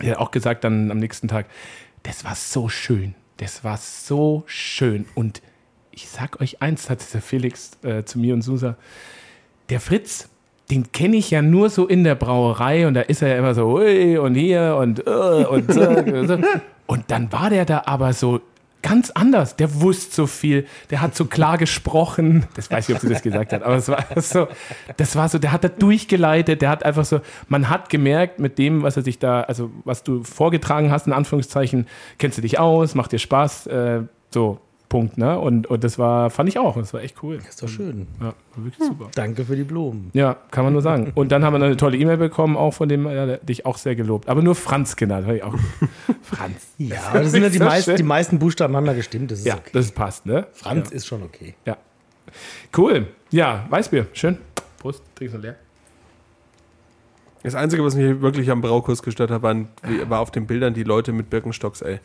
die hat auch gesagt dann am nächsten Tag, das war so schön. Das war so schön. Und ich sag euch eins, hat der Felix äh, zu mir und Susa, der Fritz, den kenne ich ja nur so in der Brauerei und da ist er ja immer so ui und hier und und so. und so. Und dann war der da aber so ganz anders. Der wusste so viel, der hat so klar gesprochen. Das weiß ich, ob sie das gesagt hat, aber es war so, das war so, der hat da durchgeleitet, der hat einfach so, man hat gemerkt mit dem, was er sich da, also was du vorgetragen hast, in Anführungszeichen, kennst du dich aus, macht dir Spaß, äh, so, Punkt, ne? Und, und das war, fand ich auch, das war echt cool. Ist doch schön. Ja, war wirklich super. Danke für die Blumen. Ja, kann man nur sagen. Und dann haben wir noch eine tolle E-Mail bekommen, auch von dem, ja, der dich auch sehr gelobt. Aber nur Franz genannt. fand ich auch. Franz. Ja, aber das sind ja die, so meisten, die meisten Buchstaben haben ja gestimmt. Das ist Ja, okay. das passt, ne? Franz ist schon okay. Ja. Cool. Ja, Weißbier. Schön. Prost. Trinkst du leer? Das Einzige, was mich wirklich am Braukurs gestört hat, waren, war auf den Bildern die Leute mit Birkenstocks, ey.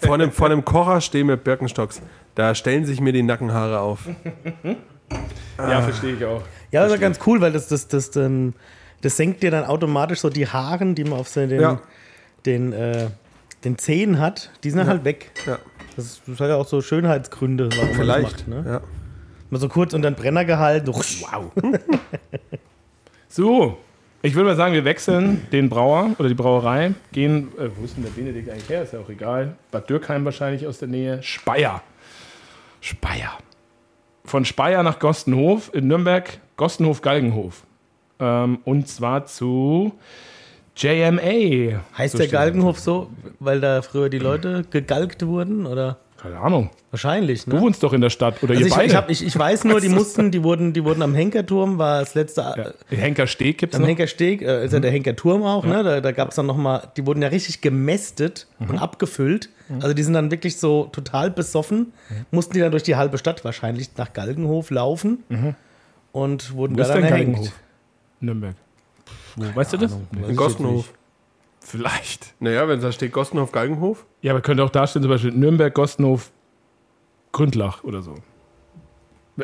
Vor einem, vor einem Kocher stehen mit Birkenstocks. Da stellen sich mir die Nackenhaare auf. Ja, verstehe ich auch. Ja, das ist ja ganz cool, weil das, das, das, ähm, das senkt dir dann automatisch so die Haaren, die man auf so den, Ja. den, äh, den Zehen hat, die sind dann halt weg. Ja, Das, das hat ja auch so Schönheitsgründe, warum man vielleicht. das macht. Ne? Ja. Mal so kurz unter den Brenner gehalten. Wow. So, ich würde mal sagen, wir wechseln den Brauer oder die Brauerei, gehen, äh, wo ist denn der Benedikt eigentlich her? Ist ja auch egal. Bad Dürkheim wahrscheinlich aus der Nähe. Speyer. Speyer. Von Speyer nach Gostenhof in Nürnberg, Gostenhof-Galgenhof. Ähm, und zwar zu JMA. Heißt So der Galgenhof so, weil da früher die Leute gegalgt wurden? Oder? Keine Ahnung. Wahrscheinlich, Du ne? wohnst doch in der Stadt oder Also ihr ich, beide. ich, hab, ich, ich weiß nur, die mussten, die wurden, die wurden am Henkerturm, war das letzte, ja. Henkersteg gibt es am noch. Henkersteg, äh, ist ja der Henkerturm auch, ne? Da, da gab es dann nochmal, die wurden ja richtig gemästet und abgefüllt. Also die sind dann wirklich so total besoffen, mussten die dann durch die halbe Stadt wahrscheinlich nach Galgenhof laufen und wurden Wo da ist dann. Galgenhof? Nürnberg. Wo, weißt du das? In ich Gostenhof. Vielleicht. Naja, wenn da steht Gostenhof Galgenhof. Ja, aber könnte auch da stehen, zum Beispiel Nürnberg, Gostenhof, Gründlach oder so.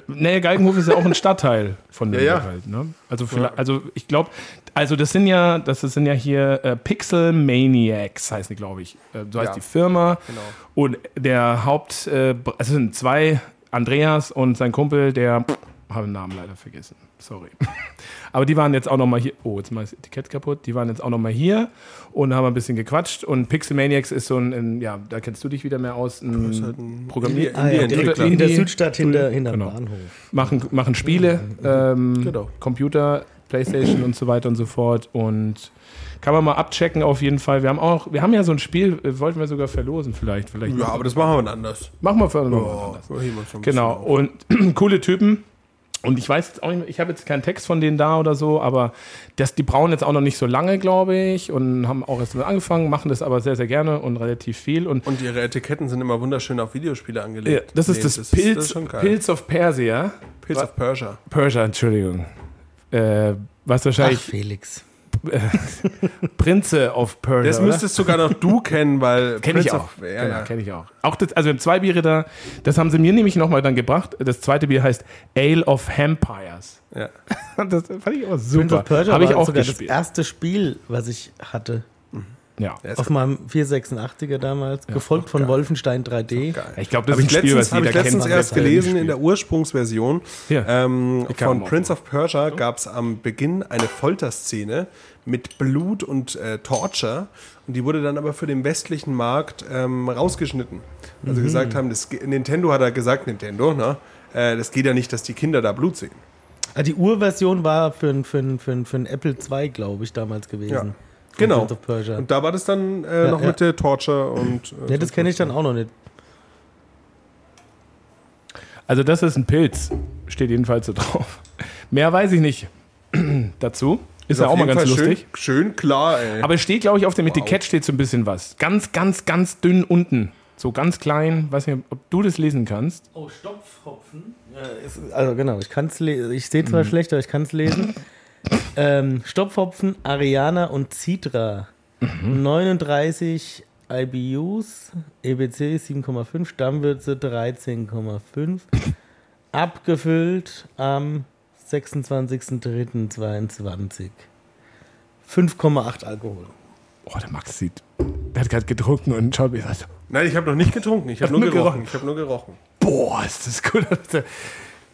Nee, Galgenhof ist ja auch ein Stadtteil von Ja, Nürnberg ja. halt. Ne? Also, vielleicht, also ich glaube, also das sind ja, das sind ja hier äh, Pixel Maniacs, heißt die, glaube ich. Äh, so heißt Ja. die Firma. Genau. Und der Haupt, äh, also es sind zwei, Andreas und sein Kumpel, der, pff, habe den Namen leider vergessen. Sorry. Aber die waren jetzt auch noch mal hier. Oh, jetzt mal das Etikett kaputt. Die waren jetzt auch noch mal hier und haben ein bisschen gequatscht. Und Pixel Maniacs ist so ein, ein ja, da kennst du dich wieder mehr aus, ein, halt ein Programmier Ah, ja, direkt in der Südstadt hinter, hinter Genau. dem Bahnhof. machen, machen Spiele, ähm, Genau. Computer, Playstation und so weiter und so fort. Und kann man mal abchecken auf jeden Fall. Wir haben auch, wir haben ja so ein Spiel, äh, wollten wir sogar verlosen vielleicht. vielleicht Ja, aber das machen wir wann anders. machen wir für Oh, ein Genau, und coole Typen. Und ich weiß jetzt auch nicht, mehr- ich habe jetzt keinen Text von denen da oder so, aber das, die brauen jetzt auch noch nicht so lange, glaube ich, und haben auch erst damit angefangen, machen das aber sehr, sehr gerne und relativ viel. Und Und ihre Etiketten sind immer wunderschön auf Videospiele ja, angelegt. das ist Nee, das, das Pilz, das ist schon geil. Pilz of Persia. Pilz of Persia. Persia, Entschuldigung. Äh, was Ach, wahrscheinlich Felix. Prinze of Persia. Das müsstest sogar noch du kennen, weil Kenne ich auch. of- Ja, ja. kenne ich auch. Auch das, also wir haben zwei Biere da, das haben sie mir nämlich nochmal dann gebracht. Das zweite Bier heißt Ale of Vampires. Ja. Das fand ich auch Prince super. of Persia Habe ich war auch sogar das gespielt. erste Spiel, was ich hatte. Ja. Ja, Auf meinem 486er damals, gefolgt von Wolfenstein 3D. geil. Ich glaube, das Habe ist ich ein Spiel, letztens, was hab jeder ich letztens kennt. erst Das hat er gelesen in der Ursprungsversion Ja. ähm, von Prince of Persia gab es am Beginn eine Folterszene mit Blut und äh, Torture und die wurde dann aber für den westlichen Markt ähm, rausgeschnitten. Also gesagt haben, das, Nintendo hat er gesagt, Nintendo, ne? Äh, das geht ja nicht, dass die Kinder da Blut sehen. Ah, Die Urversion war für ein, für ein, für ein, für ein Apple II, glaube ich, damals gewesen. Ja. Genau. Prince of Persia. Und da war das dann äh, Ja, noch ja. mit der Torture und. Äh, Ja, das kenne ich dann auch noch nicht. Also das ist ein Pilz, steht jedenfalls so drauf. Mehr weiß ich nicht dazu. Ist, ja auf auch mal ganz Fall lustig. Schön, schön klar, ey. Aber es steht, glaube ich, auf dem Etikett steht so ein bisschen was. Ganz, ganz, ganz dünn unten. So ganz klein. Weiß nicht, ob du das lesen kannst. Oh, Stopfhopfen. also genau, ich kann es lesen. Ich sehe Mhm. zwar schlecht, aber ich kann es lesen. ähm, Stopfhopfen, Ariana und Citra. Mhm. 39 IBUs, EBC 7,5, Stammwürze 13,5. Abgefüllt am 26.03.22. 5,8 Alkohol. Oh, der Max sieht. Der hat gerade getrunken und schaut mir so. Nein, ich habe noch nicht getrunken. Ich habe nur nur gerochen. gerochen. Ich habe nur gerochen. Boah, ist das gut.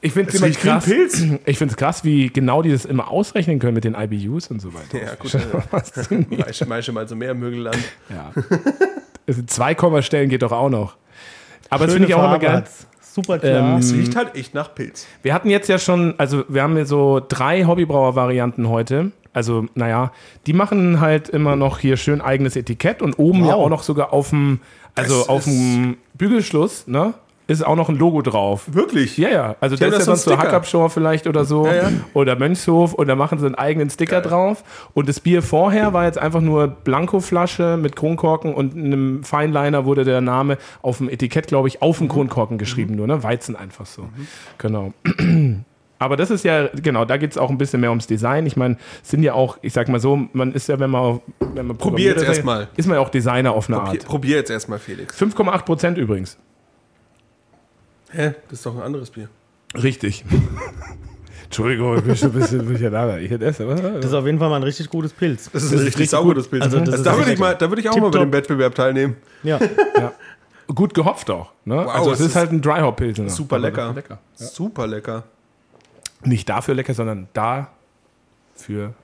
Ich finde es immer krass. Pilz. Ich finde es krass, wie genau die das immer ausrechnen können mit den IBUs und so weiter. Ja, gut. Äh, Meische, mal so mehr Mögeland. Ja. Also zwei Kommastellen geht doch auch noch. Aber das Schöne finde ich auch immer geil. Super klar. Ähm, Es riecht halt echt nach Pilz. Wir hatten jetzt ja schon, also wir haben hier so drei Hobbybrauer-Varianten heute. Also, naja, die machen halt immer noch hier schön eigenes Etikett und oben ja Wow. auch noch sogar auf dem, also Das auf dem Bügelschluss, ne? Ist auch noch ein Logo drauf. Wirklich? Ja, ja. Also das ist ja sonst so. Hackabschor vielleicht oder so. Ja, ja. Oder Mönchshof und da machen sie einen eigenen Sticker drauf. Und das Bier vorher war jetzt einfach nur Blankoflasche mit Kronkorken und einem Feinliner wurde der Name auf dem Etikett, glaube ich, auf dem Kronkorken geschrieben, nur, ne? Weizen einfach so. Genau. Aber das ist ja, genau, da geht es auch ein bisschen mehr ums Design. Ich meine, es sind ja auch, ich sag mal so, man ist ja, wenn man, wenn man Probier jetzt erstmal. Ist man ja auch Designer auf eine Probier, Art. probier jetzt erstmal, Felix. 5,8 Prozent übrigens. Hä? Das ist doch ein anderes Bier. Richtig. Entschuldigung, ich bin schon ein bisschen durcheinander. Ich hätte erst, das ist auf jeden Fall mal ein richtig gutes Pilz. Das ist ein richtig richtig saugutes Bild. Also das Also ist da würde ich, mal, da würde ich auch mal bei Tipptopp. dem Wettbewerb teilnehmen. Ja. ja. gut gehopft auch. Ne? also es ist, ist halt ein Dry Hop Pilsner. super Aber lecker. lecker. Ja. Super lecker. Nicht dafür lecker, sondern da für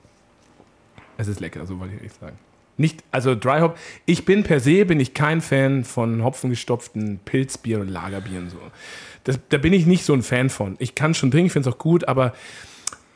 es ist lecker, so wollte ich echt sagen. Nicht, also Dry Hop, ich bin per se bin ich kein Fan von hopfengestopften Pilzbieren und Lagerbieren so. Das, da bin ich nicht so ein Fan von. Ich kann schon trinken, ich finde es auch gut, aber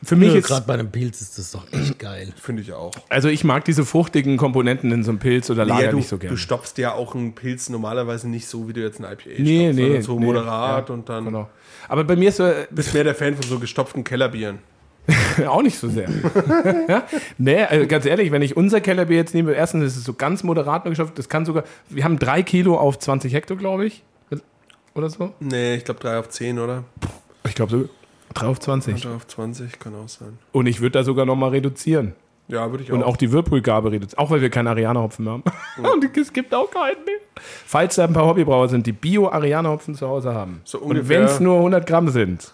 für mich ist Gerade bei einem Pilz ist das doch echt geil. Finde ich auch. also ich mag diese fruchtigen Komponenten in so einem Pilz oder Lager Ja, du, nicht so gerne. du stopfst ja auch einen Pilz normalerweise nicht so, wie du jetzt einen IPA Nee, stopfst, nee, so nee, moderat ja, und dann Genau. Aber bei mir ist so, bist mehr der Fan von so gestopften Kellerbieren. Auch nicht so sehr. ja? Nee, also ganz ehrlich, wenn ich unser Kellerbier jetzt nehme, erstens ist es so ganz moderat nur geschafft. Das kann sogar, wir haben drei Kilo auf 20 Hektar, glaube ich. Oder so? Nee, ich glaube 3 auf 10, oder? Ich glaube so 3 auf 20. 3 auf 20 kann auch sein. Und ich würde da sogar nochmal reduzieren. Ja, würde ich auch. Und auch die Whirlpool-Gabe reduzieren. Auch weil wir keinen Ariana-Hopfen mehr haben. Und es gibt auch keinen mehr. Falls da ein paar Hobbybrauer sind, die Bio-Ariana-Hopfen zu Hause haben. So Und wenn es nur 100 Gramm sind,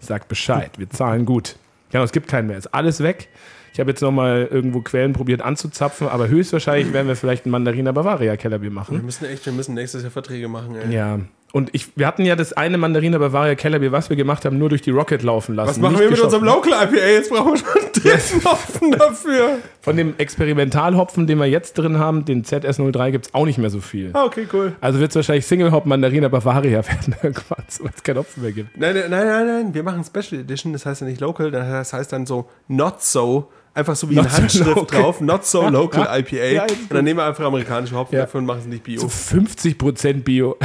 sagt Bescheid. Wir zahlen gut. Genau, es gibt keinen mehr. Ist alles weg. Ich habe jetzt nochmal irgendwo Quellen probiert anzuzapfen, aber höchstwahrscheinlich werden wir vielleicht ein Mandarina Bavaria Kellerbier wir machen. müssen echt, wir müssen nächstes Jahr Verträge machen, ey. Ja. Und ich, wir hatten ja das eine Mandarina Bavaria Kellerbier, was wir gemacht haben, nur durch die Rocket laufen lassen. Was machen wir mit unserem Local IPA? Jetzt brauchen wir schon einen dritten Hopfen dafür. Von dem Experimentalhopfen, den wir jetzt drin haben, den ZS03, gibt es auch nicht mehr so viel. Ah, okay, cool. Also wird es wahrscheinlich Single Hop Mandarina Bavaria werden weil es keinen Hopfen mehr gibt. Nein, nein, nein, nein, nein. Wir machen Special Edition, das heißt ja nicht Local, das heißt dann so Not So. Einfach so wie Not in so Handschrift local. drauf, Not So Ja, Local ja. IPA. Ja, und dann nehmen wir einfach amerikanische Hopfen dafür und machen es nicht Bio. So 50% Bio.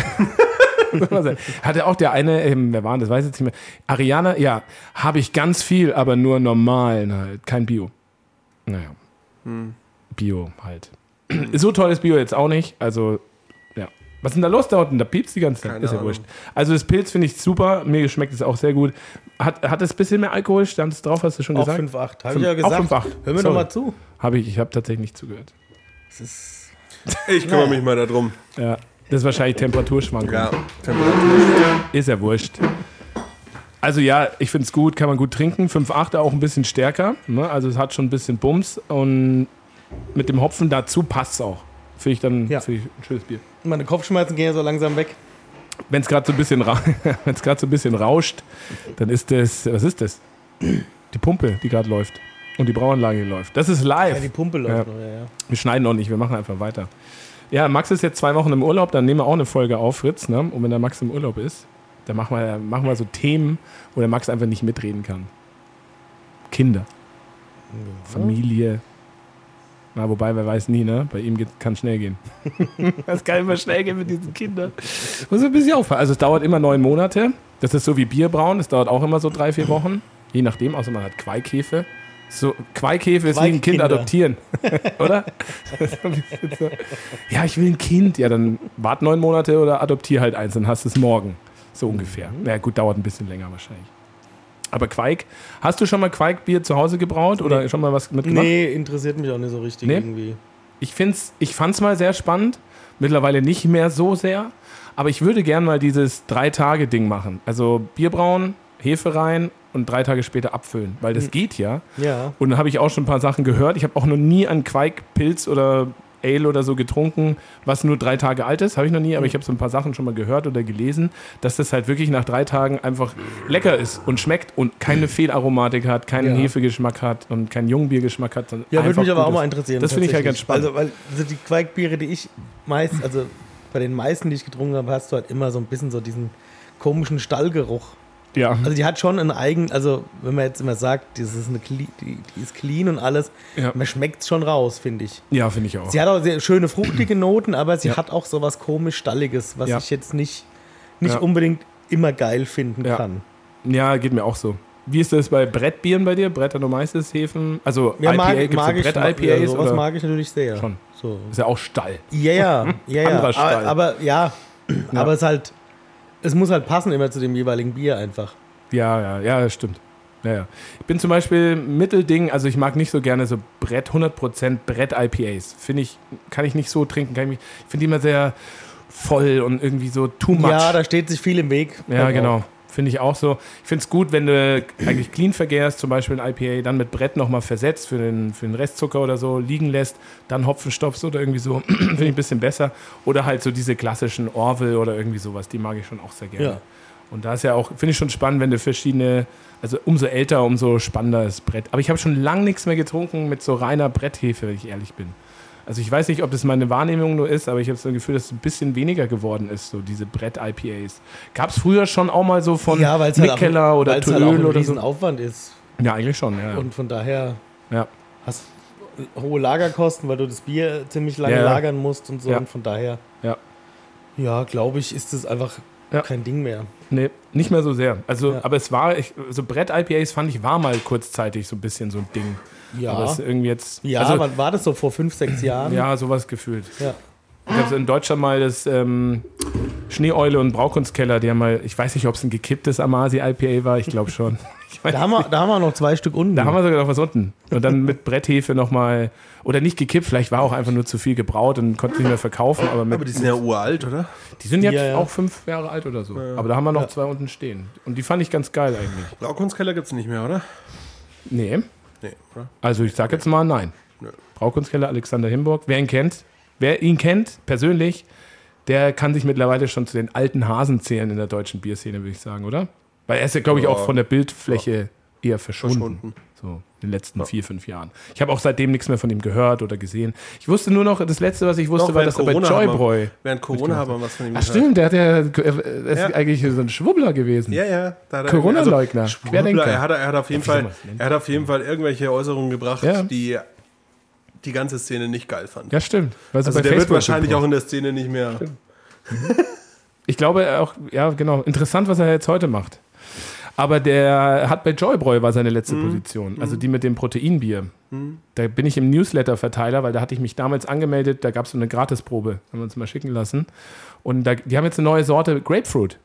Hatte auch der eine, ähm, wer war das, weiß ich jetzt nicht mehr. Ariana, ja, habe ich ganz viel, aber nur normalen halt, kein Bio. Naja. Hm. Bio halt. so toll ist Bio jetzt auch nicht, also ja. Was ist denn da los da unten? Da piepst die ganze Zeit. Keine ist ja Ahnung. wurscht. Also das Pilz finde ich super, mir schmeckt es auch sehr gut. Hat, hat es ein bisschen mehr Alkohol? Stand es drauf, hast du schon Auch gesagt? 5,8. Habe Fünf- ich ja auch gesagt. 5,8. Hör mir Sorry. doch mal zu. Habe ich, ich habe tatsächlich nicht zugehört. Das ist Ich kümmere mich mal darum. Ja, das ist wahrscheinlich Temperaturschwankung. Ja, Temperatur. Ist ja wurscht. Also ja, ich finde es gut, kann man gut trinken. 5,8 auch ein bisschen stärker. Ne? Also es hat schon ein bisschen Bums. Und mit dem Hopfen dazu passt es auch. Finde ich dann Ja. finde ich ein schönes Bier. meine Kopfschmerzen gehen ja so langsam weg. Wenn es gerade so ein bisschen wenn's so ein bisschen rauscht, dann ist das, was ist das? Die Pumpe, die gerade läuft. Und die Brauanlage läuft. Das ist live. Ja, die Pumpe läuft Ja. noch, ja, ja. Wir schneiden noch nicht, wir machen einfach weiter. Ja, Max ist jetzt zwei Wochen im Urlaub, dann nehmen wir auch eine Folge auf, Fritz. Ne? Und wenn der Max im Urlaub ist, dann machen wir, machen wir so Themen, wo der Max einfach nicht mitreden kann. Kinder, Familie. Na, wobei, wer weiß nie, ne? Bei ihm geht, kann schnell gehen. Das kann immer schnell gehen mit diesen Kindern. Muss ein bisschen aufpassen. Also es dauert immer neun Monate. Das ist so wie Bierbrauen, das dauert auch immer so drei, vier Wochen. Je nachdem, außer man hat Queikäfe. So, Queikäfe ist wie ein Kind adoptieren. Oder? Ja, ich will ein Kind. Ja, dann wart neun Monate oder adoptier halt eins, dann hast du es morgen. So ungefähr. Mhm. Na gut, dauert ein bisschen länger wahrscheinlich. Aber Queik, hast du schon mal Queikbier zu Hause gebraut oder schon mal was mitgemacht? Nee, interessiert mich auch nicht so richtig Nee? irgendwie. Ich, find's, ich fand's mal sehr spannend. Mittlerweile nicht mehr so sehr. Aber ich würde gern mal dieses Drei-Tage-Ding machen. Also Bier brauen, Hefe rein und drei Tage später abfüllen. Weil das geht ja. Ja. Und da habe ich auch schon ein paar Sachen gehört. Ich habe auch noch nie einen Quake-Pilz oder Ale oder so getrunken, was nur drei Tage alt ist. Habe ich noch nie, aber ich habe so ein paar Sachen schon mal gehört oder gelesen, dass das halt wirklich nach drei Tagen einfach lecker ist und schmeckt und keine Fehlaromatik hat, keinen Ja. Hefegeschmack hat und keinen Jungbiergeschmack hat. Ja, würde mich aber auch mal interessieren. Das finde ich halt ganz spannend. Also, weil also die Quaikbiere, die ich meist, also bei den meisten, die ich getrunken habe, hast du halt immer so ein bisschen so diesen komischen Stallgeruch. Ja. Also die hat schon einen eigen, also wenn man jetzt immer sagt, das ist eine cle- die, die ist clean und alles, Ja. man schmeckt es schon raus, finde ich. ja, finde ich auch. Sie hat auch sehr schöne fruchtige Noten, aber sie Ja. hat auch so was komisch Stalliges, was Ja. ich jetzt nicht, nicht unbedingt immer geil finden kann. Ja, geht mir auch so. Wie ist das bei Brettbieren bei dir? Brettanomyces, Hefen? Also Ja, mag, IPA, gibt's mag so ich, Brett-IPAs? ja, sowas oder? mag ich natürlich sehr. Schon. So. Ist ja auch Stall. Ja, ja, ja, ja. Anderer Stall. Aber, aber ja, aber es halt, es muss halt passen immer zu dem jeweiligen Bier einfach. Ja, ja, ja, das stimmt. Ja, ja. Ich bin zum Beispiel Mittelding, also ich mag nicht so gerne so Brett, 100% Brett-IPAs. Finde ich, kann ich nicht so trinken. Kann ich, ich finde die immer sehr voll und irgendwie so too much. Ja, da steht sich viel im Weg. Ja, Aber genau. Finde ich auch so. Ich finde es gut, wenn du eigentlich clean vergärst, zum Beispiel ein IPA, dann mit Brett nochmal versetzt für den, für den Restzucker oder so, liegen lässt, dann Hopfen stopfst oder irgendwie so. finde ich ein bisschen besser. Oder halt so diese klassischen Orville oder irgendwie sowas, die mag ich schon auch sehr gerne. Ja. Und da ist ja auch, finde ich schon spannend, wenn du verschiedene, also umso älter, umso spannender ist Brett. Aber ich habe schon lange nichts mehr getrunken mit so reiner Bretthefe, wenn ich ehrlich bin. Also ich weiß nicht, ob das meine Wahrnehmung nur ist, aber ich habe so ein Gefühl, dass es ein bisschen weniger geworden ist, so diese Brett-IPAs. Gab es früher schon auch mal so von Ja, es halt, Mikkeller oder weil's halt ein Töl oder so? Aufwand ist. Ja, eigentlich schon, ja. Und von daher ja. hast hohe Lagerkosten, weil du das Bier ziemlich lange Ja. lagern musst und so. Ja. Und von daher, Ja. ja, glaube ich, ist es einfach Ja. kein Ding mehr. Nee, nicht mehr so sehr. Also, aber es war, ich, so Brett-IPAs fand ich, war mal kurzzeitig so ein bisschen so ein Ding. Ja, Aber es irgendwie jetzt. ja also, wann war das so vor fünf, sechs Jahren? ja, sowas gefühlt. Ja. Ich habe in Deutschland mal das ähm, Schneeeule und Braukunstkeller, die haben mal, ich weiß nicht, ob es ein gekipptes Amasi-IPA war, ich glaube schon. Ich Da haben, wir, da haben wir noch zwei Stück unten. Da haben wir sogar noch was unten. Und dann mit Bretthefe nochmal, oder nicht gekippt, vielleicht war auch einfach nur zu viel gebraut und konnte nicht mehr verkaufen. Aber, mit, Aber die sind ja uralt, oder? die sind jetzt Ja, ja. auch fünf Jahre alt oder so. Aber da haben wir noch Ja. zwei unten stehen. Und die fand ich ganz geil eigentlich. Braukunstkeller gibt es nicht mehr, oder? Nee, Nee, oder? also ich sag jetzt mal nein. Nö. Braukunstkeller Alexander Himburg. Wer ihn kennt, wer ihn kennt persönlich, der kann sich mittlerweile schon zu den alten Hasen zählen in der deutschen Bierszene, würde ich sagen, oder? Weil er ist ja, glaube ich, Ja. auch von der Bildfläche eher verschwunden. Verschwunden. So in den letzten vier, fünf Jahren. Ich habe auch seitdem nichts mehr von ihm gehört oder gesehen. Ich wusste nur noch, das letzte, was ich wusste, Doch, war, dass er bei Corona haben wir- Joybräu. Während Corona haben wir was von ihm Ach gehört. stimmt, der hat ja, er ist Ja. eigentlich so ein Schwubbler gewesen. Ja, ja. Er- Corona-Leugner, also, Querdenker. Er hat, er, hat auf jeden Fall, er hat auf jeden Fall irgendwelche Äußerungen gebracht, Ja. die die ganze Szene nicht geil fand. Ja, stimmt. Also bei der wird Facebook wahrscheinlich gepostet. auch in der Szene nicht mehr. Ich glaube auch, ja, genau. Interessant, was er jetzt heute macht. Aber der hat bei Joybräu war seine letzte Position, also die mit dem Proteinbier. Da bin ich im Newsletter-Verteiler, weil da hatte ich mich damals angemeldet, da gab es so eine Gratisprobe, haben wir uns mal schicken lassen. Und da, die haben jetzt eine neue Sorte Grapefruit.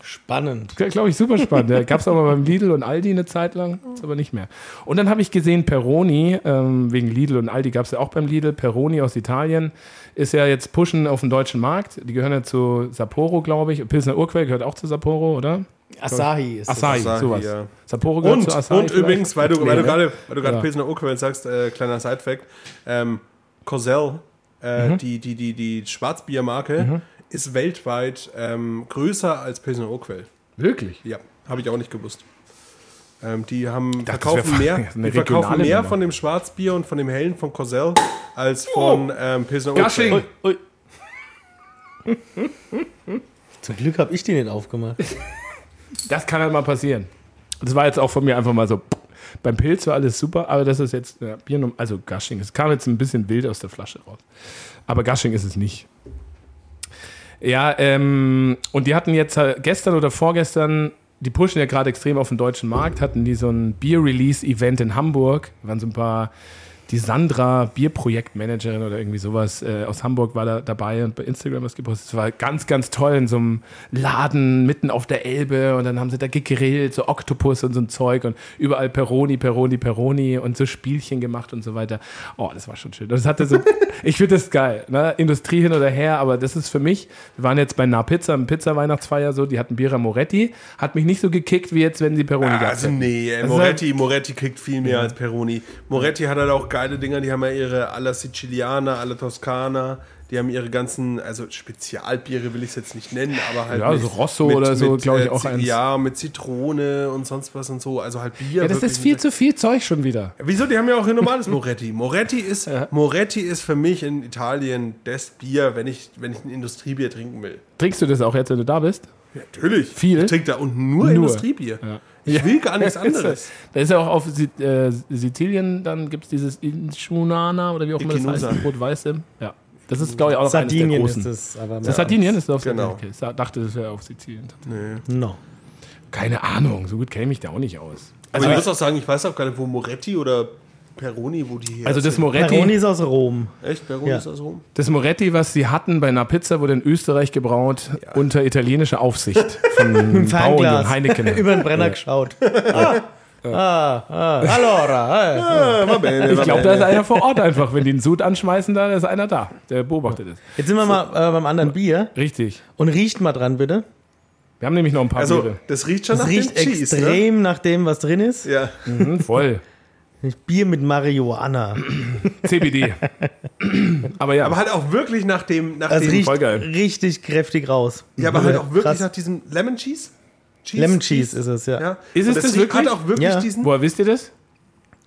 Spannend. Glaube ich, super spannend. Da gab es aber beim Lidl und Aldi eine Zeit lang, ist aber nicht mehr. Und dann habe ich gesehen, Peroni, ähm, wegen Lidl und Aldi gab es ja auch beim Lidl, Peroni aus Italien, ist ja jetzt pushen auf dem deutschen Markt. Die gehören ja zu Sapporo, glaube ich. Pilsner Urquell gehört auch zu Sapporo, oder? Asahi ist Asahi, Asahi, sowas. ja. Sapporo gehört Und, zu Asahi. und vielleicht? übrigens, weil du, Nee, weil du ne? gerade weil du gerade Ja. Pilsner Urquell sagst, äh, kleiner Sidefact, ähm, Cosell, äh, Mhm. die, die, die, die Schwarzbiermarke, ist weltweit ähm, größer als Pilsner Urquell. Wirklich? Ja, habe ich auch nicht gewusst. Ähm, die haben dachte, verkaufen das mehr, die verkaufen mehr von dem Schwarzbier und von dem hellen von Cosell als von ähm, Pilsner! Urquell. Zum Glück habe ich die nicht aufgemacht. Das kann halt mal passieren. Das war jetzt auch von mir einfach mal so. Beim Pilz war alles super, aber das ist jetzt ja, Bier, also Gasching. Es kam jetzt ein bisschen wild aus der Flasche raus. Aber Gasching ist es nicht. Ja, ähm, und die hatten jetzt äh, gestern oder vorgestern, die pushen ja gerade extrem auf den deutschen Markt, hatten die so ein Bier-Release-Event in Hamburg. Da waren so ein paar die Sandra, Bierprojektmanagerin oder irgendwie sowas äh, aus Hamburg war da dabei und bei Instagram was gepostet. Es war ganz, ganz toll in so einem Laden mitten auf der Elbe und dann haben sie da gegrillt, so Oktopus und so ein Zeug und überall Peroni, Peroni, Peroni und so Spielchen gemacht und so weiter. Oh, das war schon schön. Das hatte so, ich finde das geil. Ne? Industrie hin oder her, aber das ist für mich, wir waren jetzt bei Na Pizza, im Pizza-Weihnachtsfeier so, die hatten Bira Moretti, hat mich nicht so gekickt, wie jetzt, wenn sie Peroni gehabt Also hätten. nee, ey, ist Moretti, Moretti kriegt viel mehr als Peroni. Moretti hat halt auch geile Dinger, die haben ja ihre alla Siciliana, alla Toscana, die haben ihre ganzen, also Spezialbiere will ich es jetzt nicht nennen, aber halt Ja, so Rosso oder so, glaub ich, auch äh, eins. Ja, mit Zitrone und sonst was und so, also halt Bier. Ja, das ist viel mit- zu viel Zeug schon wieder. Wieso? Die haben ja auch ein normales Moretti. Moretti ist, Moretti ist für mich in Italien das Bier, wenn ich, wenn ich ein Industriebier trinken will. Trinkst du das auch jetzt, wenn du da bist? Natürlich. Viel? Ich trinke da unten nur, Nur. Industriebier. Ich will gar nichts anderes. Da ist ja auch auf äh, Sizilien, dann gibt es dieses Inchunana oder wie auch immer das heißt, rot-weiß im. Ja. Das ist, glaube ich, auch noch eines der Sardinien großen. ist es. Aber das Sardinien? Ist das auf Genau. Okay, ich dachte, das wäre auf Sizilien. No. Keine Ahnung, so gut kenne ich mich da auch nicht aus. Also ich muss auch sagen, ich weiß auch gar nicht, wo Moretti oder Peroni, wo die hier Also das. Moretti, Peroni ist aus Rom. Echt? Peroni Ja. ist aus Rom? das Moretti, was sie hatten bei einer Pizza, wurde in Österreich gebraut unter italienischer Aufsicht von und Heineken. Über den Brenner geschaut. ah, ah, ah, allora. eh. Ich glaube, da ist einer vor Ort einfach. Wenn die einen Sud anschmeißen, da ist einer da. Der beobachtet es. Jetzt sind wir mal äh, beim anderen Bier. Richtig. Und riecht mal dran, bitte. Wir haben nämlich noch ein paar Also, Biere. das riecht schon Es nach riecht dem Cheese, ne? extrem nach dem, was drin ist. Ja. Mhm, voll. Bier mit Marihuana. CBD. aber ja, Aber halt auch wirklich nach dem, nach Es dem riecht voll geil. richtig kräftig raus. ja, aber halt auch wirklich Krass. nach diesem Lemon Cheese. Cheese Lemon Cheese ist es, ja. Ja. Ist es das riecht- wirklich? Hat auch wirklich Ja. diesen. woher wisst ihr das?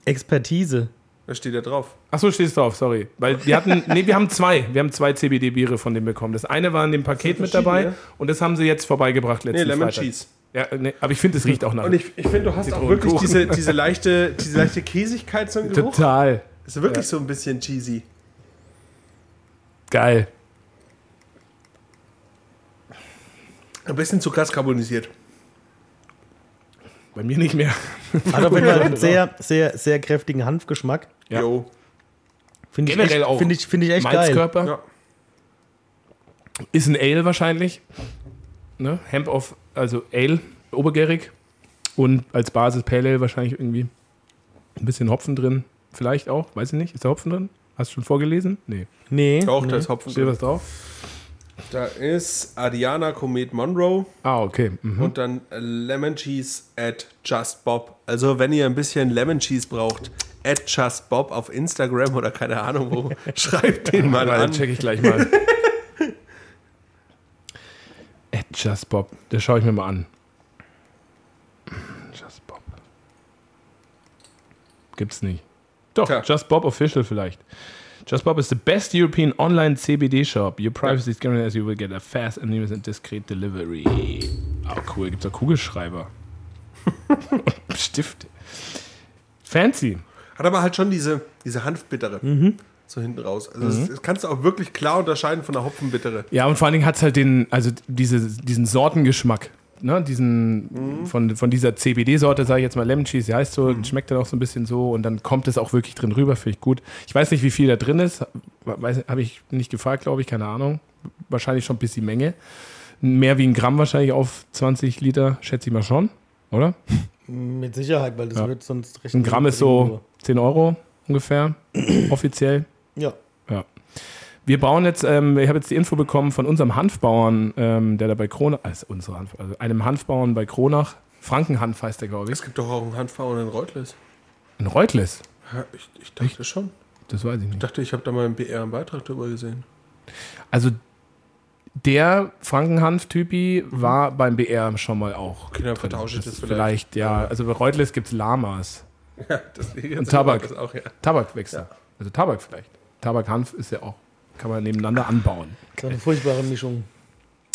Expertise. Da steht ja drauf. Achso, steht es drauf, sorry. Weil wir hatten, nee, wir haben zwei. Wir haben zwei CBD-Biere von dem bekommen. Das eine war in dem Paket mit dabei verschiedene? und das haben sie jetzt vorbeigebracht letzten Nee, Lemon Freitag. Cheese. Ja, nee, aber ich finde, es riecht auch nach. Und ich, ich finde, du hast auch wirklich diese, diese, leichte, diese leichte Käsigkeit so im Geruch. Total Ist wirklich so ein bisschen cheesy. geil. Ein bisschen zu krass carbonisiert. Bei mir nicht mehr. Hat auf jeden Fall einen sehr, sehr, sehr kräftigen Hanfgeschmack. Ja. Jo. Finde ich, Generell echt- auch. Finde ich, finde ich echt geil. Ja. Ist ein Ale wahrscheinlich. Ne? Hemp of, also Ale, obergärig. Und als Basis Pale Ale wahrscheinlich irgendwie ein bisschen Hopfen drin. Vielleicht auch, weiß ich nicht. Ist da Hopfen drin? Hast du schon vorgelesen? Nee. Nee. Auch nee. da ist Hopfen Steht drin. was drauf? Da ist Adiana Comet Monroe Ah, okay. Mhm. und dann Lemon Cheese at Just Bob. Also, wenn ihr ein bisschen Lemon Cheese braucht, at Just Bob auf Instagram oder keine Ahnung wo, schreibt den mal Mal, an. check ich gleich mal. At Just Bob. Das schaue ich mir mal an. Just Bob. Gibt's nicht. Doch, Tja. Just Bob Official vielleicht. Just Bob is the best European online CBD shop. Your privacy is guaranteed as you will get a fast and and discreet delivery. Oh, cool. Gibt's da Kugelschreiber? Stift. Fancy. Hat aber halt schon diese, diese Hanfbittere. So hinten raus. Also, das, das kannst du auch wirklich klar unterscheiden von der Hopfenbittere. Ja, und vor allen Dingen hat es halt den, also diese, diesen Sortengeschmack. Ne, diesen, von, von dieser CBD-Sorte, sage ich jetzt mal Lemon Cheese, die heißt so, schmeckt dann auch so ein bisschen so und dann kommt es auch wirklich drin rüber, finde ich gut. Ich weiß nicht, wie viel da drin ist, habe ich nicht gefragt, glaube ich, keine Ahnung. Wahrscheinlich schon ein bisschen Menge. Mehr wie ein Gramm wahrscheinlich auf 20 Liter, schätze ich mal schon, oder? Mit Sicherheit, weil das Ja. wird sonst recht. Ein Gramm ist so 10 Euro ungefähr, offiziell. Ja. Ja. Wir bauen jetzt, ähm, ich habe jetzt die Info bekommen von unserem Hanfbauern, ähm, der da bei Kronach, also, unsere Hanf, also einem Hanfbauern bei Kronach, Frankenhanf heißt der, glaube ich. Es gibt doch auch einen Hanfbauer in Reutles. In Reutles. Ja, ich, ich dachte schon. Das weiß ich Ich nicht. dachte, ich habe da mal im BR einen Beitrag drüber gesehen. Also der Frankenhanf-Typi war beim BR schon mal auch. Okay, dann vertausche ich das ist vielleicht. vielleicht. ja. Also bei Reutles gibt es Lamas. Ja, deswegen Und Tabak. Das auch, ja. Tabakwechsel. Also Tabak vielleicht. Tabak-Hanf ist ja auch, kann man nebeneinander anbauen. Das ist eine furchtbare Mischung.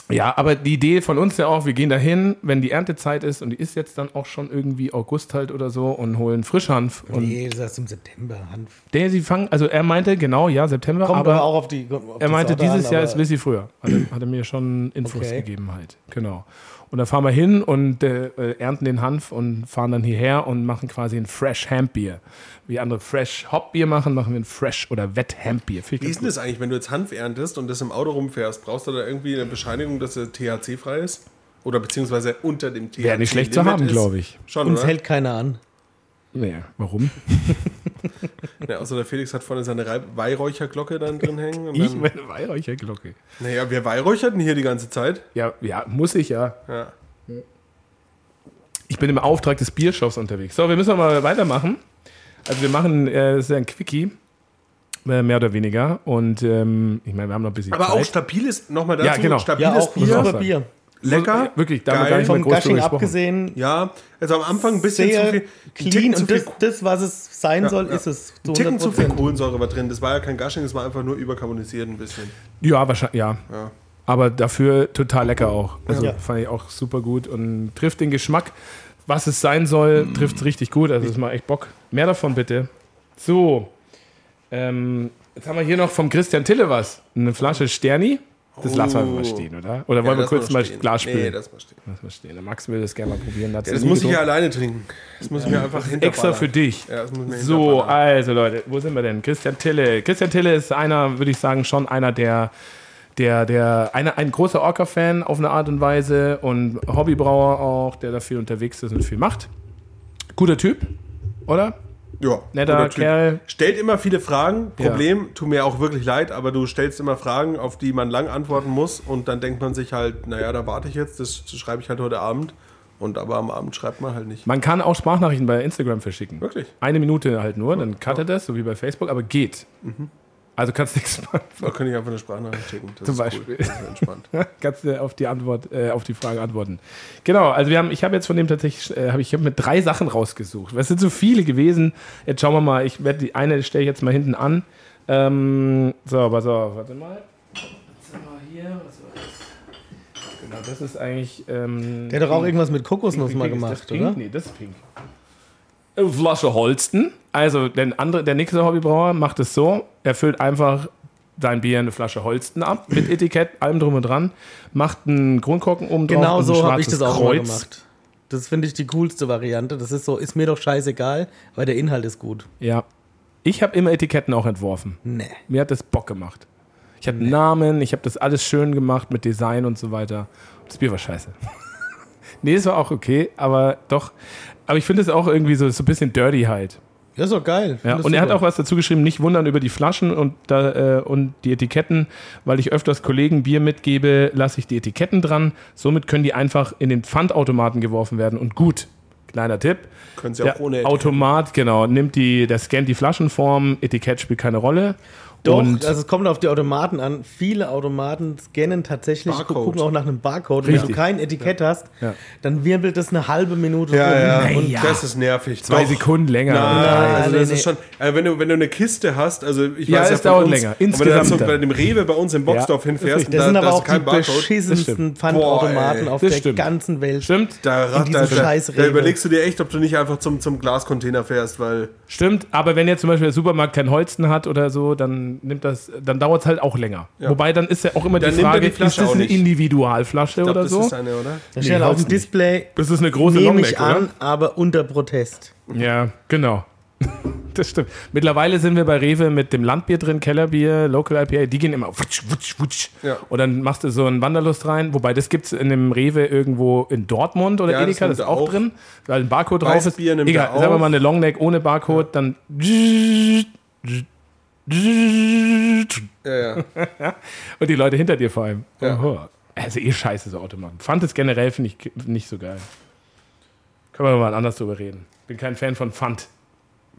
Ja, aber die Idee von uns ja auch, wir gehen dahin, wenn die Erntezeit ist und die ist jetzt dann auch schon irgendwie August halt oder so und holen Frischhanf. Und Nee, das heißt im September. Hanf. der, sie fangen, also er meinte, genau, ja, September, Kommt aber, aber auch auf die. Auf er meinte, Sorte dieses an, Jahr ist ein bisschen früher. Hat er, hat er mir schon Infos Okay. gegeben halt. Genau. Und da fahren wir hin und äh, äh, ernten den Hanf und fahren dann hierher und machen quasi ein Fresh Hemp Bier. Wie andere Fresh Hop Bier machen, machen wir ein Fresh oder Wet Hemp Bier. Wie ist denn das eigentlich, wenn du jetzt Hanf erntest und das im Auto rumfährst? Brauchst du da irgendwie eine Bescheinigung, dass er THC-frei ist? Oder beziehungsweise unter dem THC? Wäre nicht schlecht zu haben, glaube ich. Schon, Uns oder? hält keiner an. Ja, warum? Ja, außer der Felix hat vorne seine Weihräucherglocke dann drin hängen. Und Ich dann, meine Weihräucherglocke. naja, wer weihräuchert denn hier die ganze Zeit? Ja, ja, muss ich ja. Ja. Ich bin im Auftrag des Biershops unterwegs. So, wir müssen mal weitermachen. Also wir machen, äh, das ist ja ein Quickie, äh, mehr oder weniger. Und ähm, ich meine, wir haben noch ein bisschen Aber Zeit. auch stabiles, nochmal dazu, Ja, genau. stabiles Ja, auch Bier. Bier. Lecker. Wirklich, da haben wir geil. gar nicht mehr Vom Gushing gesprochen. abgesehen, Ja, also am Anfang ein bisschen zu viel. clean und viel, das, das, was es sein soll, ja. ist es zu ein Ticken zu viel 100%. Kohlensäure war drin. Das war ja kein Gushing, das war einfach nur überkarbonisiert ein bisschen. Ja, wahrscheinlich, ja. Ja. Aber dafür total lecker auch. Also Ja. fand ich auch super gut und trifft den Geschmack, was es sein soll, trifft es richtig gut. Also es macht echt Bock. Mehr davon bitte. So. Ähm, jetzt haben wir hier noch vom Christian Tille was. Eine Flasche Sterni. Das lassen wir mal stehen, oder? Oder wollen wir lass kurz mal stehen. Glas Nee, spülen? das mal stehen. Lass mal stehen. Der Max will das gerne mal probieren. Ja, das muss ich ja alleine trinken. Das muss ich mir einfach Extra für dich. Ja, das muss So, also Leute, wo sind wir denn? Christian Tille. Christian Tille ist einer, würde ich sagen, schon einer der, der, der, einer, ein großer Orca-Fan auf eine Art und Weise und Hobbybrauer auch, der da viel unterwegs ist und viel macht. Guter Typ, oder? Ja, Netter. Kerl. Stellt immer viele Fragen. Ja. Problem, tut mir auch wirklich leid, aber du stellst immer Fragen, auf die man lang antworten muss und dann denkt man sich halt, naja, da warte ich jetzt, das schreibe ich halt heute Abend. Und aber am Abend schreibt man halt nicht. Man kann auch Sprachnachrichten bei Instagram verschicken. Wirklich? Eine Minute halt nur, dann cuttet das, so wie bei Facebook, aber geht. Mhm. Also kannst nichts machen. Da kann ich einfach eine Sprachnachricht schicken. Das Zum ist Beispiel. Cool. Das ist entspannt. kannst du auf die Antwort, äh, auf die Frage antworten. Genau, also wir haben, ich habe jetzt von dem tatsächlich, äh, habe ich hab mir drei Sachen rausgesucht. Es sind so viele gewesen. Jetzt schauen wir mal, ich werde die eine stelle ich jetzt mal hinten an. Ähm, so, pass auf, warte mal. Was haben wir hier? Was war das? Genau, das ist eigentlich. Ähm, Der hat doch auch irgendwas mit Kokosnuss Pink, mal pink, ist gemacht, das pink? oder? Nee, das ist pink. Flasche Holsten. Also der, andere, der nächste Hobbybrauer macht es so, er füllt einfach sein Bier in eine Flasche Holsten ab, mit Etikett, allem drum und dran, macht einen Grundkorken oben drauf Genau und so habe ich das auch Kreuz. gemacht. Das finde ich die coolste Variante. Das ist so, ist mir doch scheißegal, weil der Inhalt ist gut. Ja. Ich habe immer Etiketten auch entworfen. Nee. Mir hat das Bock gemacht. Ich hatte Namen, ich habe das alles schön gemacht mit Design und so weiter. Das Bier war scheiße. nee, es war auch okay, aber doch. Aber ich finde es auch irgendwie so, so ein bisschen dirty halt. Ja, ist doch geil. Ja, und er hat auch was dazu geschrieben, nicht wundern über die Flaschen und, da, äh, und die Etiketten, weil ich öfters Kollegen Bier mitgebe, lasse ich die Etiketten dran. Somit können die einfach in den Pfandautomaten geworfen werden. Und gut, kleiner Tipp. Können sie Der auch ohne Etikett. Automat, genau, nimmt die, der scannt die Flaschenform, Etikett spielt keine Rolle. Doch, und also es kommt auf die Automaten an. Viele Automaten scannen tatsächlich, Barcode. gucken auch nach einem Barcode. Und wenn du kein Etikett hast, Ja. dann wirbelt das eine halbe Minute Ja, rum. ja. Und. Das ist nervig. zwei Doch. Sekunden länger. Nein, also nee, das nee. ist schon. Also wenn, du, wenn du eine Kiste hast, also ich Ja, weiß ja es dauert uns, länger. und wenn du dann Insgesamt so bei dem Rewe bei uns im Boxdorf Ja, hinfährst, und das da, sind da aber auch die Barcode, Das beschissensten. Pfandautomaten auf das der stimmt. ganzen Welt. Stimmt, da, da, da, da überlegst du dir echt, ob du nicht einfach zum, zum Glascontainer fährst, weil stimmt. Aber wenn jetzt zum Beispiel der Supermarkt kein Holsten hat oder so, dann nimmt das, dann dauert es halt auch länger. Wobei dann ist ja auch immer Dann die Frage, die ist das eine. Individualflasche oder das so? ist eine, oder? Da steht auf dem Display, Das ist eine große nehme Longneck, ich oder? an, aber unter Protest. Ja, genau. Das stimmt. Mittlerweile sind wir bei Rewe mit dem Landbier drin, Kellerbier, Local IPA, die gehen immer wutsch, wutsch, wutsch. Ja. Und dann machst du so einen Wanderlust rein, wobei das gibt es in einem Rewe irgendwo in Dortmund oder Ja, das Edeka, das, nimmt ist auch, drin, weil ein Barcode drauf ist. Egal, sagen wir mal eine Longneck ohne Barcode, dann Ja, ja. und die Leute hinter dir vor allem. Ja. Also eh scheiße, so Automaten. Fand es generell, finde ich, nicht so geil. Können wir mal anders drüber reden. Bin kein Fan von Pfand.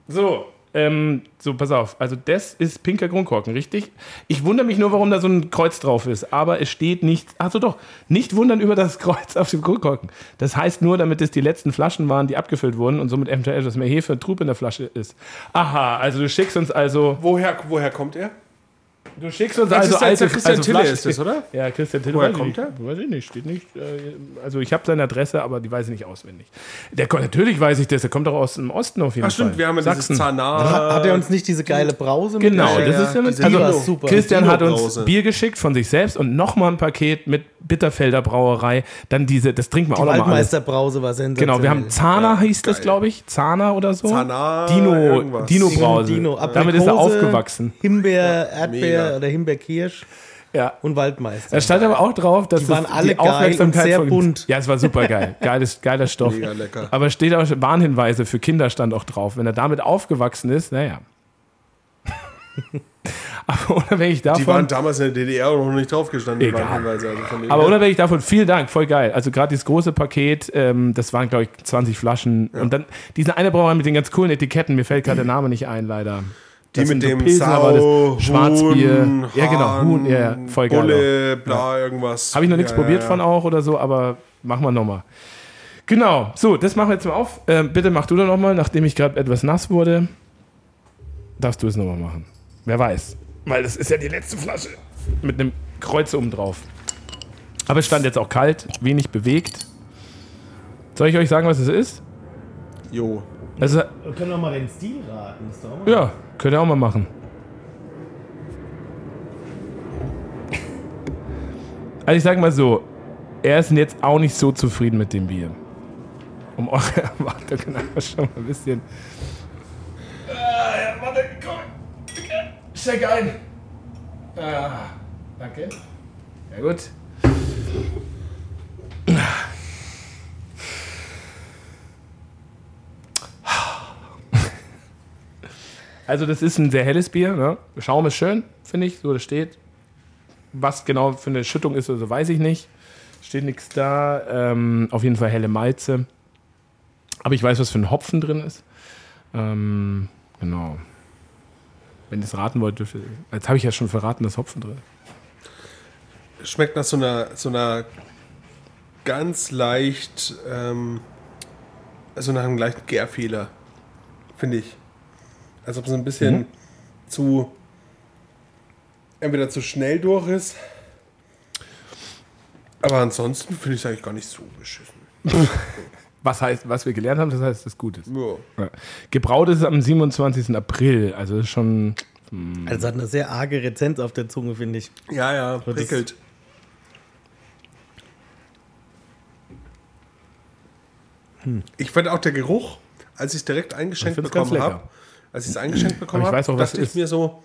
So, ähm, so, pass auf. Also das ist pinker Grundkorken, richtig? Ich wundere mich nur, warum da so ein Kreuz drauf ist. Aber es steht nicht, also doch, nicht wundern über das Kreuz auf dem Grundkorken. Das heißt nur, damit es die letzten Flaschen waren, die abgefüllt wurden und somit eventuell etwas mehr Hefe und Trub in der Flasche ist. Aha, also du schickst uns also Woher, woher kommt er? Du schickst uns Das also ist jetzt alte Christian also Tille Flaschen- ist das, oder? Ja, Christian Tille. Woher kommt nicht. Weiß ich nicht, steht nicht. äh, Also ich habe seine Adresse, aber die weiß ich nicht auswendig. Der, kommt- natürlich weiß ich das, der kommt doch aus dem Osten auf jeden Ach stimmt, Fall. wir haben ja Sachsen. dieses Zanar. Hat, hat er uns nicht diese geile Brause Genau, das ist ja, diese also super. Christian hat uns. Bier geschickt von sich selbst und nochmal ein Paket mit Bitterfelder Brauerei. Dann diese, das trinken wir Die auch nochmal alles. Waldmeisterbrause war sensationell. Genau, wir haben Zahner, hieß das, geil. glaube ich. Zahner oder so. Zahnar, Dino, irgendwas. Dino Brause. Dino, Damit ist er aufgewachsen. Himbeer, Erdbeer mega. oder Himbeerkirsch Ja. und Waldmeister. Da stand aber auch drauf, dass Die waren das alle die geil Aufmerksamkeit und sehr bunt. Ja, es war super geil. Geiles, geiler Stoff. Mega lecker. Aber steht auch Warnhinweise für Kinder stand auch drauf. Wenn er damit aufgewachsen ist, naja. aber unabhängig Die waren davon, damals in der DDR noch nicht draufgestanden. die Egal. Warnhinweise, Also aber unabhängig davon, vielen Dank, voll geil. Also gerade dieses große Paket, ähm, das waren glaube ich 20 Flaschen. Und dann diese eine Brauerei mit den ganz coolen Etiketten, mir fällt gerade der Name nicht ein, leider. Die mit dem Sau, das Schwarzbier. Huhn, ja, genau, Huhn, ja, ja, voll geil. Bulle, bla, irgendwas. Habe ich noch nichts Ja, probiert ja, von ja. auch oder so, aber machen wir nochmal. Genau, so, das machen wir jetzt mal auf. Ähm, bitte mach du doch nochmal, nachdem ich gerade etwas nass wurde. Darfst du es nochmal machen. Wer weiß. Weil das ist ja die letzte Flasche. Mit einem Kreuz oben drauf. Aber es stand jetzt auch kalt, wenig bewegt. Soll ich euch sagen, was es ist? Jo. Also, Wir können doch mal den Stil raten. Das ist doch auch mal ja, könnt ihr auch mal machen. Also ich sage mal so, er ist jetzt auch nicht so zufrieden mit dem Bier. Um eure Erwartungen aber schon mal ein bisschen... Ah, ja, warte, komm. Steig ein. Ah, danke. Ja gut. Also das ist ein sehr helles Bier. Ne? Schaum ist schön, finde ich, so das steht. Was genau für eine Schüttung ist, also weiß ich nicht. Steht nichts da. Ähm, auf jeden Fall helle Malze. Aber ich weiß, was für ein Hopfen drin ist. Ähm, genau. Wenn ihr es raten wollt, dürft. Jetzt habe ich ja schon verraten, dass Hopfen drin ist. Schmeckt nach so einer, so einer ganz leicht, ähm, also nach einem leichten Gärfehler, finde ich. Als ob es ein bisschen Mhm. zu, entweder zu schnell durch ist, aber ansonsten finde ich es eigentlich gar nicht so beschissen. Was heißt, was wir gelernt haben, das heißt, dass es gut ist. Ja. Ja. Gebraut ist es am 27. April, also ist schon. Also hat eine sehr arge Rezenz auf der Zunge, finde ich. Ja, ja, das- prickelt. Ich fand auch der Geruch, als ich es direkt eingeschenkt bekommen habe, als ich es eingeschenkt bekommen habe, was dachte es ich mir so,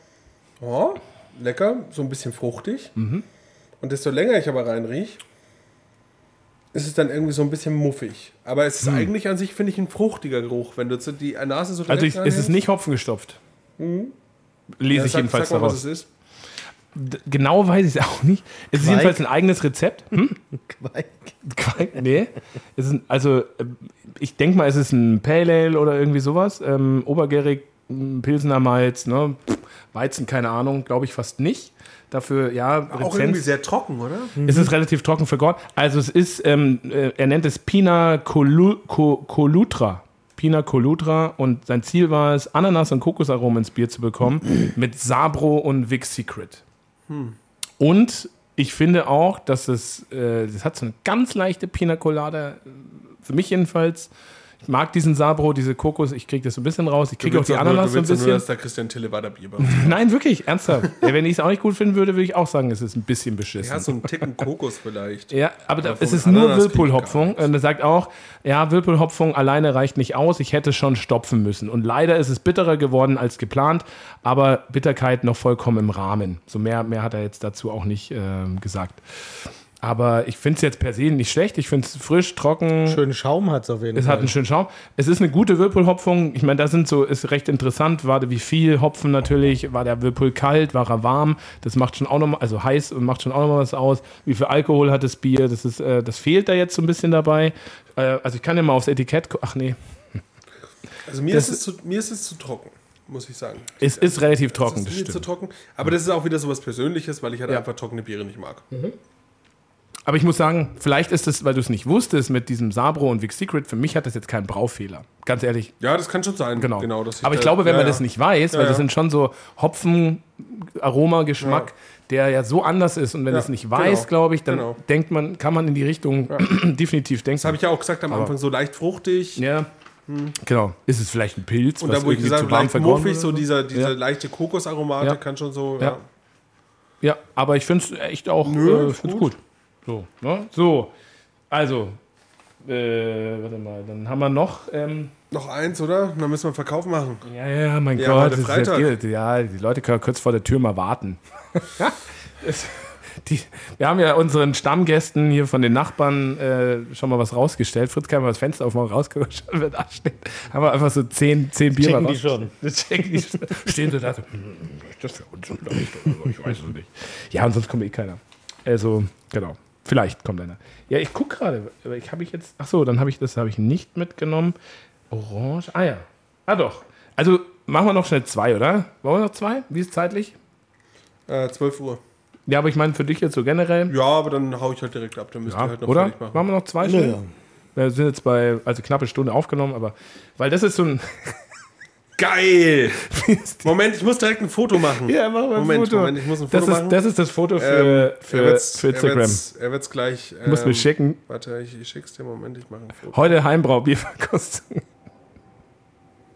oh, lecker, so ein bisschen fruchtig. Mhm. Und desto länger ich aber reinriech, ist es dann irgendwie so ein bisschen muffig. Aber es ist eigentlich an sich, finde ich, ein fruchtiger Geruch, wenn du die Nase so Mhm. Also ich, es ist nicht Hopfen gestopft. Lese Ja, ich sag, jedenfalls sag mal, was daraus. es ist. D- Genau weiß ich es auch nicht. Es ist Quark? jedenfalls ein eigenes Rezept. Hm? Quark? Nee. Es ist also, äh, ich denke mal, es ist ein Pale Ale oder irgendwie sowas. Ähm, obergärig, Pilsener Malz, ne? Weizen, keine Ahnung, glaube ich fast nicht. Dafür, ja, Auch irgendwie Rezenz. sehr trocken, oder? Es ist relativ trocken vergoren. Also es ist, ähm, äh, er nennt es Pina Colu Co Colutra. Pina Colutra und sein Ziel war es, Ananas und Kokosaromen ins Bier zu bekommen mit Sabro und Vic Secret. Und ich finde auch, dass es, äh, das hat so eine ganz leichte Pina Colada, äh, für mich jedenfalls. Ich mag diesen Sabro, diese Kokos, ich kriege das so ein bisschen raus. Ich kriege auch die doch nur- Ananas so ein bisschen. nur, dass der Christian Tille weiter Bier macht. Nein, wirklich, ernsthaft. Ja, Wenn ich es auch nicht gut finden würde, würde ich auch sagen, es ist ein bisschen beschissen. Ja, so einen Ticken Kokos vielleicht. Ja, aber da, Aber es ist nur Ananas Whirlpool-Hopfung. Und er sagt auch, ja, Whirlpool-Hopfung alleine reicht nicht aus. Ich hätte schon stopfen müssen. Und leider ist es bitterer geworden als geplant, aber Bitterkeit noch vollkommen im Rahmen. So mehr, mehr hat er jetzt dazu auch nicht ähm, gesagt. Aber ich finde es jetzt per se nicht schlecht. Ich finde es frisch, trocken. Schönen Schaum hat es auf jeden Es Fall. hat einen schönen Schaum. Es ist eine gute Whirlpool-Hopfung. Ich meine, da sind so, ist recht interessant. War wie viel Hopfen natürlich? War der Whirlpool kalt? War er warm? Das macht schon auch nochmal, also heiß und macht schon auch nochmal was aus. Wie viel Alkohol hat das Bier? Das ist, äh, das fehlt da jetzt so ein bisschen dabei. Äh, also ich kann ja mal aufs Etikett gucken. Ach nee, Also mir Das- ist, es zu, mir ist es zu trocken, muss ich sagen. es ist relativ trocken, Das das ist mir zu trocken. Aber das ist auch wieder so was Persönliches, weil ich halt Ja. einfach trockene Biere nicht mag. Aber ich muss sagen, vielleicht ist es, weil du es nicht wusstest, mit diesem Sabro und Vic Secret, für mich hat das jetzt keinen Braufehler. Ganz ehrlich, Ja, das kann schon sein. Genau. dass Aber ich glaube, wenn ja, man ja. das nicht weiß, weil Ja, das sind schon so Hopfen, Aromageschmack, der ja so anders ist. Und wenn Ja, es nicht weiß, genau, glaube ich, dann genau. denkt man, kann man in die Richtung definitiv denken. Das habe ich ja auch gesagt am Anfang, so leicht fruchtig. ja. Genau. Ist es vielleicht ein Pilz? Und da, wo ich gesagt habe, leicht muffig, so dieser, diese Ja. leichte Kokosaromate Ja. kann schon so. Ja. Ja. Aber ich finde es echt auch Nö, äh, ist find's gut. So, ne? so, also, äh, warte mal, dann haben wir noch, ähm, Noch eins, oder? Dann müssen wir einen Verkauf machen. ja, ja, mein Ja, Gott, ist jetzt, ja, die Leute können kurz vor der Tür mal warten. Die, wir haben ja unseren Stammgästen hier von den Nachbarn äh, schon mal was rausgestellt. Fritz kann mal das Fenster aufmachen, rausgucken, schon wer da steht. Haben wir einfach so zehn, zehn Bier Checken mal die schon. Das checken die schon. Stehen so da so, hm, ist das für uns oder nicht? Ich weiß es nicht. Ja, und sonst kommt eh keiner. Also, genau. Vielleicht kommt einer. Ja, ich gucke gerade. aber Ich habe ich jetzt. Ach so, dann habe ich das habe ich nicht mitgenommen. Orange. Ah ja. Ah doch. Also machen wir noch schnell zwei, oder? Wollen wir noch zwei? Wie ist es zeitlich? Äh, 12 Uhr. Ja, aber ich meine für dich jetzt so generell. Ja, aber dann hau ich halt direkt ab. Dann müsst ihr Ja, halt noch oder? machen. Machen wir noch zwei schnell? Naja. Wir sind jetzt bei, also knappe Stunde aufgenommen, aber weil das ist so ein. Geil! Moment, ich muss direkt ein Foto machen. Ja, mach mal ein Moment, Foto. Moment, ich muss ein Das Foto ist, machen. das ist das Foto für, Ähm, für, für Instagram. Er wird's, er wird's gleich. Du musst mir ähm, schicken. Warte, ich, ich schick's dir. Moment, ich mache ein Foto. Heute Heimbrau-Bierverkostung.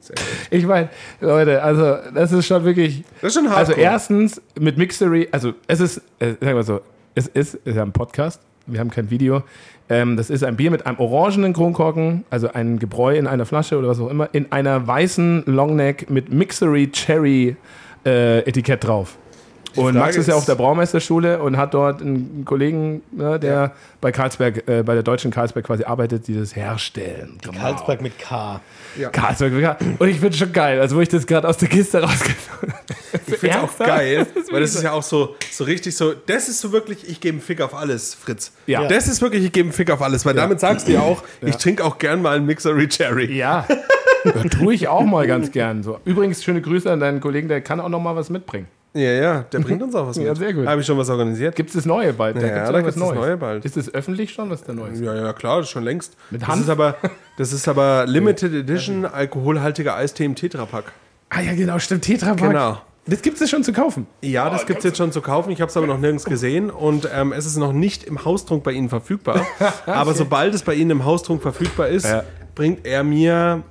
Sehr gut. Ich meine, Leute, also das ist schon wirklich. Das ist schon hart. Also erstens mit Mixery, also es ist, äh, sagen wir so, es ist, es ist ein Podcast, wir haben kein Video. Ähm, das ist ein Bier mit einem orangenen Kronkorken, also ein Gebräu in einer Flasche oder was auch immer, in einer weißen Longneck mit Mixery Cherry äh, Etikett drauf. Und Frage Max ist ja auf der Braumeisterschule und hat dort einen Kollegen, ne, der bei Karlsberg, äh, bei der deutschen Karlsberg quasi arbeitet, die das herstellen. Genau. Karlsberg mit K. Karlsberg. ja. Und ich finde schon geil, also wo ich das gerade aus der Kiste rausgenommen Ich finde es auch geil, Das weil das ist ja auch so, so richtig so, das ist so wirklich, ich gebe einen Fick auf alles, Fritz. Ja. Das ist wirklich, ich gebe einen Fick auf alles, weil damit sagst du ja auch, ich trinke auch gern mal einen Mixery Cherry. Ja, das tue ich auch mal ganz gern. So. Übrigens, schöne Grüße an deinen Kollegen, der kann auch noch mal was mitbringen. Ja, ja, der bringt uns auch was mit. Ja, sehr gut. Habe ich schon was organisiert? Gibt es das Neue bald? Ja, gibt's da irgendwas gibt's das Neue bald. Ist es öffentlich schon, was der Neue ist? Ja, ja, klar, das ist schon längst. Mit das Hand? ist aber, das ist aber Limited Edition alkoholhaltiger Eistee im Tetrapack. Ah ja, genau, stimmt. Tetrapack. Genau. Das gibt es schon zu kaufen. Ja, das gibt es jetzt schon zu kaufen. Ich habe es aber noch nirgends gesehen und ähm, es ist noch nicht im Haustrunk bei Ihnen verfügbar. Aber sobald es bei Ihnen im Haustrunk verfügbar ist, Ja. bringt er mir,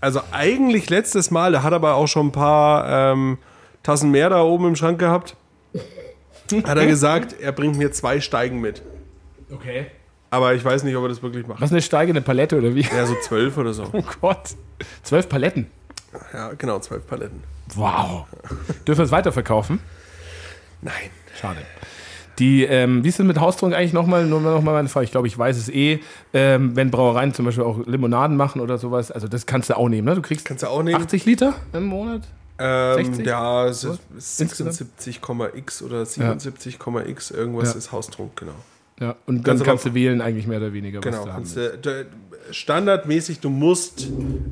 also eigentlich letztes Mal, der hat aber auch schon ein paar ähm, Tassen mehr da oben im Schrank gehabt, hat er gesagt, er bringt mir zwei Steigen mit. Okay. Aber ich weiß nicht, ob er das wirklich macht. Was eine steigende Palette oder wie? Ja, so zwölf oder so. Oh Gott. Zwölf Paletten. Ja, genau, zwölf Paletten. Wow. Dürfen wir es weiterverkaufen? Nein. Schade. Die, ähm, wie ist es mit Haustrunk eigentlich nochmal? Nur nochmal meine Frage. Ich glaube, ich weiß es eh. Ähm, wenn Brauereien zum Beispiel auch Limonaden machen oder sowas, also das kannst du auch nehmen, ne? Du kriegst Kannst du auch nehmen? 80 Liter im Monat? Ähm, 60? ja, es ist Insgesamt? 76,x oder 77,x, irgendwas Ja. ist Haustrunk, genau. Ja, und dann Kannst aber- kannst du wählen eigentlich mehr oder weniger, was Genau, du haben du, standardmäßig, du musst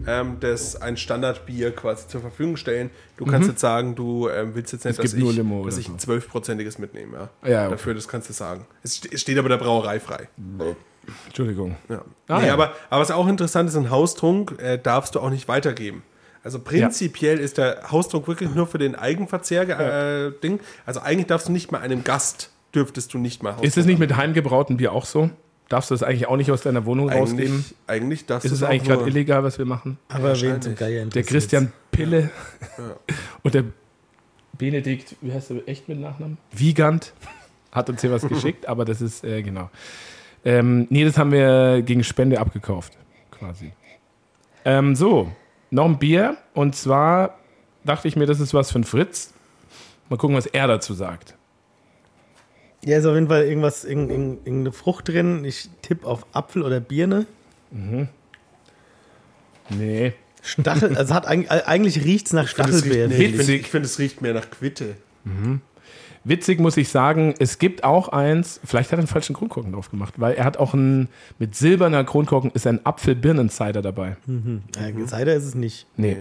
ähm, das ein Standardbier quasi zur Verfügung stellen. Du kannst jetzt sagen, du ähm, willst jetzt nicht, Mhm. Es dass ich, Limo dass ich ein zwölfprozentiges mitnehme. Ja. Ja, okay. Dafür, das kannst du sagen. Es steht aber der Brauerei frei. Entschuldigung. Ja. Ah, nee, ja. aber, aber was auch interessant ist, ein Haustrunk äh, darfst du auch nicht weitergeben. Also prinzipiell ist der Haustrunk wirklich nur für den Eigenverzehr äh, Ding. Also eigentlich darfst du nicht mal einem Gast dürftest du nicht mal Ist es nicht mit heimgebrautem Bier auch so? Darfst du das eigentlich auch nicht aus deiner Wohnung rausgeben? eigentlich, eigentlich darfst Ist du es auch eigentlich gerade illegal, was wir machen? Aber wen zum Geier Der? Christian Pille und der Benedikt, wie heißt er echt mit Nachnamen? Wiegand hat uns hier was geschickt, aber das ist, äh, genau. Ähm, nee, das haben wir gegen Spende abgekauft, quasi. Ähm, so, noch ein Bier und zwar dachte ich mir, das ist was für ein Fritz. Mal gucken, was er dazu sagt. Ja, ist auf jeden Fall irgendwas, irgend- irgend- irgendeine Frucht drin. Ich tippe auf Apfel oder Birne. Nee. Stachel, also hat eigentlich, eigentlich riecht es nach Ich finde, es riecht- Stachelbeeren. nee, ich finde, ich finde, es riecht mehr nach Quitte. Witzig muss ich sagen, es gibt auch eins, vielleicht hat er einen falschen Kronkorken drauf gemacht, weil er hat auch einen, mit silberner Kronkorken ist ein Apfel-Birnen-Cider dabei. Ja, Cider ist es nicht. Nee.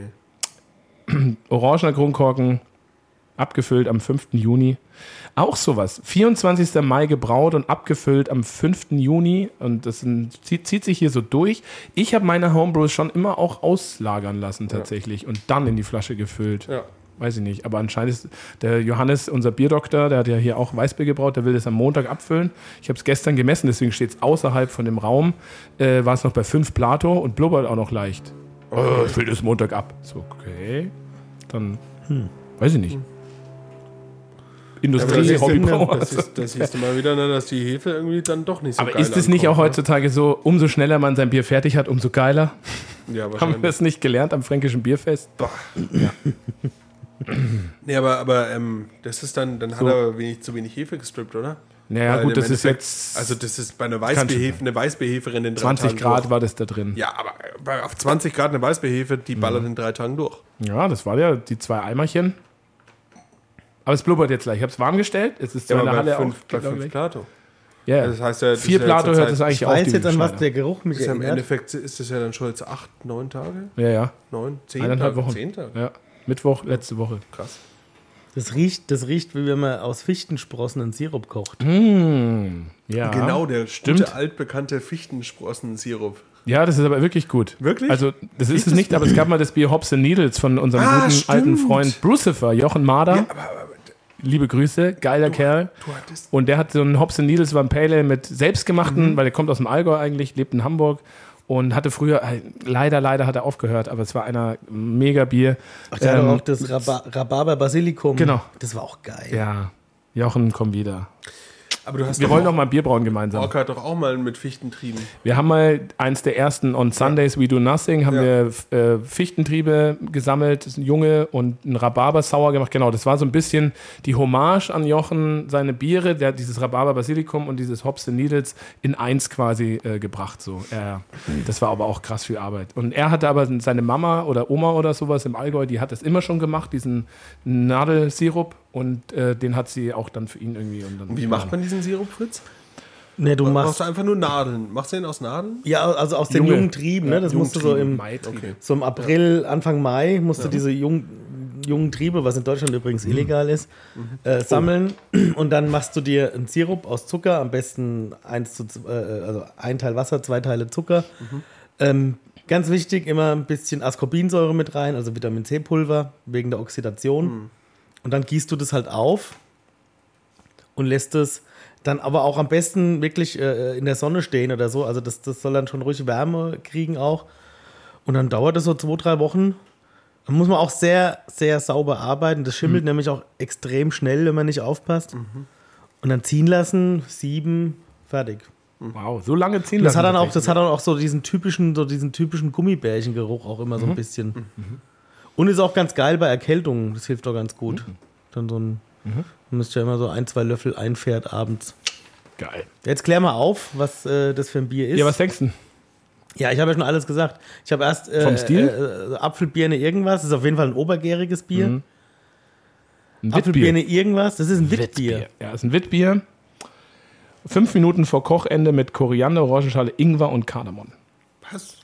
Orangener Kronkorken, abgefüllt am 5. Juni. Auch sowas. 24. Mai gebraut und abgefüllt am 5. Juni. Und das sind, zieht, zieht sich hier so durch. Ich habe meine Homebrews schon immer auch auslagern lassen tatsächlich und dann in die Flasche gefüllt. Ja. Weiß ich nicht. Aber anscheinend ist der Johannes, unser Bierdoktor, der hat ja hier auch Weißbier gebraut, der will das am Montag abfüllen. Ich habe es gestern gemessen, deswegen steht es außerhalb von dem Raum. Äh, war es noch bei 5 Plato und blubbert auch noch leicht. Oh, ich fülle das Montag ab. So, okay. Dann, weiß ich nicht. Industrie, das, ist, Hobbybrauer. das, ist, das siehst du mal wieder, ne, dass die Hefe irgendwie dann doch nicht so Aber geil ist es nicht auch ankommt, heutzutage so, umso schneller man sein Bier fertig hat, umso geiler? Ne? Ja, Haben wir wahrscheinlich. das nicht gelernt am Fränkischen Bierfest? Nee, aber, aber ähm, das ist dann, dann hat er wenig, zu wenig Hefe gestrippt, oder? Naja, Weil gut, das ist jetzt Also das ist bei einer Weißbierhefe, eine Weißbierheferin in drei 20 Tagen Grad durch. war das da drin. Ja, aber bei, auf 20 Grad eine Weißbierhefe, die ballert in drei Tagen durch. Ja, das war ja die zwei Eimerchen. Aber es blubbert jetzt gleich. Ich habe es warm gestellt. Es ist Ja, aber der bei Halle fünf, auch. bei fünf ich. Plato. Ja, Das heißt ja, das Vier ist ja Plato jetzt hört es eigentlich Ich auf. weiß die jetzt, an was der Geruch mich Ist ja Im erinnert. Endeffekt ist das ja dann schon jetzt acht, neun Tage? Ja, ja. Neun, zehn Eineinhalb Tage? Wochen. Zehn Tage? Ja. Mittwoch, letzte Woche. Krass. Das riecht, das riecht, wie wenn man aus Fichtensprossen einen Sirup kocht. Ja. Genau, der Stimmt. gute altbekannte Fichtensprossen-Sirup. Ja, das ist aber wirklich gut. Wirklich? Also, das ist es nicht, aber es gab mal das Bier Hops and Needles von unserem Ah, guten stimmt. alten Freund Brucifer, Jochen Mader. Ja, aber, aber Liebe Grüße, geiler Kerl. du hattest. Und der hat so einen Hops and Needles, war ein Pale Ale mit selbstgemachten, Mhm. weil der kommt aus dem Allgäu eigentlich, lebt in Hamburg und hatte früher, äh, leider, leider hat er aufgehört, aber es war einer mega Bier. Ach, der Ähm, auch das Rhaba Rhabarber Basilikum. Genau. Das war auch geil. Ja, Jochen, komm wieder. Aber du hast Wir doch wollen noch mal ein Bier brauen gemeinsam. Orca hat doch auch mal mit Fichtentrieben. Wir haben mal eins der ersten On Sundays We Do Nothing, haben Ja. wir äh, Fichtentriebe gesammelt, das ist ein Junge und ein Rhabarber-Sauer gemacht. Genau, das war so ein bisschen die Hommage an Jochen, seine Biere, der hat dieses Rhabarber-Basilikum und dieses Hops and Needles in eins quasi äh, gebracht. So. Äh, das war aber auch krass viel Arbeit. Und er hatte aber seine Mama oder Oma oder sowas im Allgäu, die hat das immer schon gemacht, diesen Nadelsirup und äh, den hat sie auch dann für ihn irgendwie. Und dann, Und wie macht man diesen Sirup, Fritz? Nee, du Machst machst. du einfach nur Nadeln? Machst du den aus Nadeln? Ja, also aus den Junge. jungen Trieben, ne? Das musst du so im. Okay. so im April, Anfang Mai, musst du diese jungen, jungen Triebe, was in Deutschland übrigens illegal ist, äh, sammeln. Und dann machst du dir einen Sirup aus Zucker, am besten eins zu, z- äh, also ein Teil Wasser, zwei Teile Zucker. Ähm, ganz wichtig, immer ein bisschen Ascorbinsäure mit rein, also Vitamin C-Pulver, wegen der Oxidation. Und dann gießt du das halt auf und lässt es dann aber auch am besten wirklich äh, in der Sonne stehen oder so. Also das, das soll dann schon ruhig Wärme kriegen auch. Und dann dauert es so zwei, drei Wochen. Dann muss man auch sehr, sehr sauber arbeiten. Das schimmelt nämlich auch extrem schnell, wenn man nicht aufpasst. Und dann ziehen lassen, sieben, fertig. Wow, so lange ziehen Das lassen hat dann auch, das hat dann auch so diesen typischen, so diesen typischen Gummibärchengeruch auch immer so ein bisschen. Und ist auch ganz geil bei Erkältungen. Das hilft auch ganz gut. Dann so ein, man müsste ja immer so ein, zwei Löffel einfährt abends. Geil. Jetzt klär mal auf, was äh, das für ein Bier ist. Ja, was denkst du? Ja, ich habe ja schon alles gesagt. Ich habe erst äh, Vom Stil? Äh, Apfelbirne irgendwas. Das ist auf jeden Fall ein obergäriges Bier. Mhm. Ein Apfelbirne irgendwas. Das ist ein Witbier. Ja, ist ein Witbier. Fünf Minuten vor Kochende mit Koriander, Orangenschale, Ingwer und Kardamom. Was?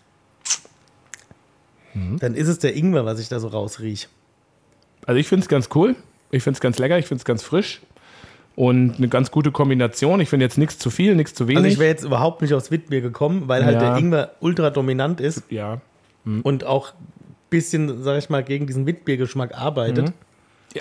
Dann ist es der Ingwer, was ich da so rausriech. Also ich finde es ganz cool. Ich finde es ganz lecker. Ich finde es ganz frisch. Und eine ganz gute Kombination. Ich finde jetzt nichts zu viel, nichts zu wenig. Also ich wäre jetzt überhaupt nicht aufs Witbier gekommen, weil halt Ja. der Ingwer ultra dominant ist ja. und auch ein bisschen, sag ich mal, gegen diesen Witbiergeschmack arbeitet.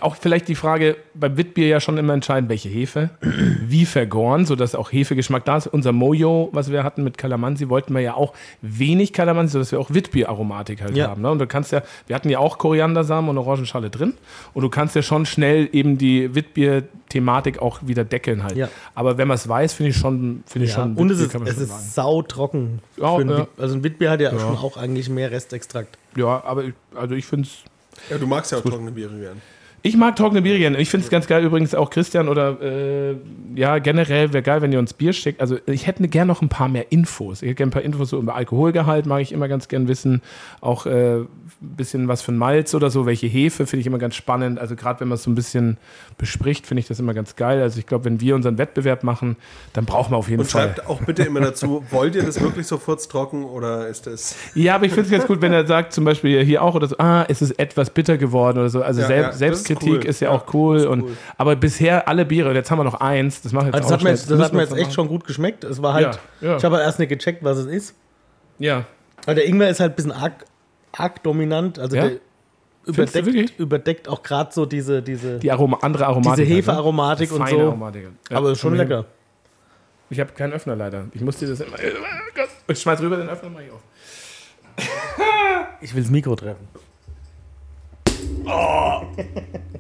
Auch vielleicht die Frage beim Witbier ja schon immer entscheidend, welche Hefe, wie vergoren, sodass auch Hefegeschmack da ist. Unser Mojo, was wir hatten mit Kalamansi, wollten wir ja auch wenig Kalamansi, sodass wir auch Witbier-Aromatik halt Ja. haben. Ne? Und du kannst ja, wir hatten ja auch Koriandersamen und Orangenschale drin und du kannst ja schon schnell eben die Witbier-Thematik auch wieder deckeln halt. Ja. Aber wenn man es weiß, finde ich schon, finde ich Ja. schon, Und es ist, es ist sautrocken. Ja, ein Also ein Witbier hat ja, schon auch eigentlich mehr Restextrakt. Ja, aber ich, also ich finde es Ja, du magst ja auch trockene Biere gern. Ich mag trockene Biere gerne. Ich finde es ganz geil, übrigens auch Christian oder äh, ja, generell wäre geil, wenn ihr uns Bier schickt. Also ich hätte gerne noch ein paar mehr Infos. Ich hätte gerne ein paar Infos so über Alkoholgehalt, mag ich immer ganz gern wissen. Auch äh, bisschen was für ein Malz oder so, welche Hefe, finde ich immer ganz spannend. Also gerade wenn man es so ein bisschen bespricht, finde ich das immer ganz geil. Also ich glaube, wenn wir unseren Wettbewerb machen, dann brauchen wir auf jeden Und Fall. schreibt auch bitte immer dazu, wollt ihr das wirklich so furztrocken oder ist das... Ja, aber ich finde es ganz gut, wenn er sagt, zum Beispiel hier auch oder so, ah, es ist etwas bitter geworden oder so. Also Ja, Sel ja, das ist Selbstkritik cool. ist, ja auch cool. ist Und, cool. Aber bisher alle Biere, und jetzt haben wir noch eins, das machen wir jetzt Also das auch hat jetzt, das hat mir jetzt echt machen. schon gut geschmeckt. Es war halt, Ja, ja. ich habe halt erst nicht gecheckt, was es ist. Ja. Weil der Ingwer ist halt ein bisschen arg, arg dominant. Also Ja? der, überdeckt, überdeckt auch gerade so diese, diese, Die Aroma, andere Aromatik. diese halt, ne? Hefearomatik und so. Aromatik. Ja, Aber schon immerhin. lecker. Ich habe keinen Öffner leider. Ich muss dir das immer. Oh. Ich schmeiß rüber den Öffner mal hier auf. Ich will das Mikro treffen.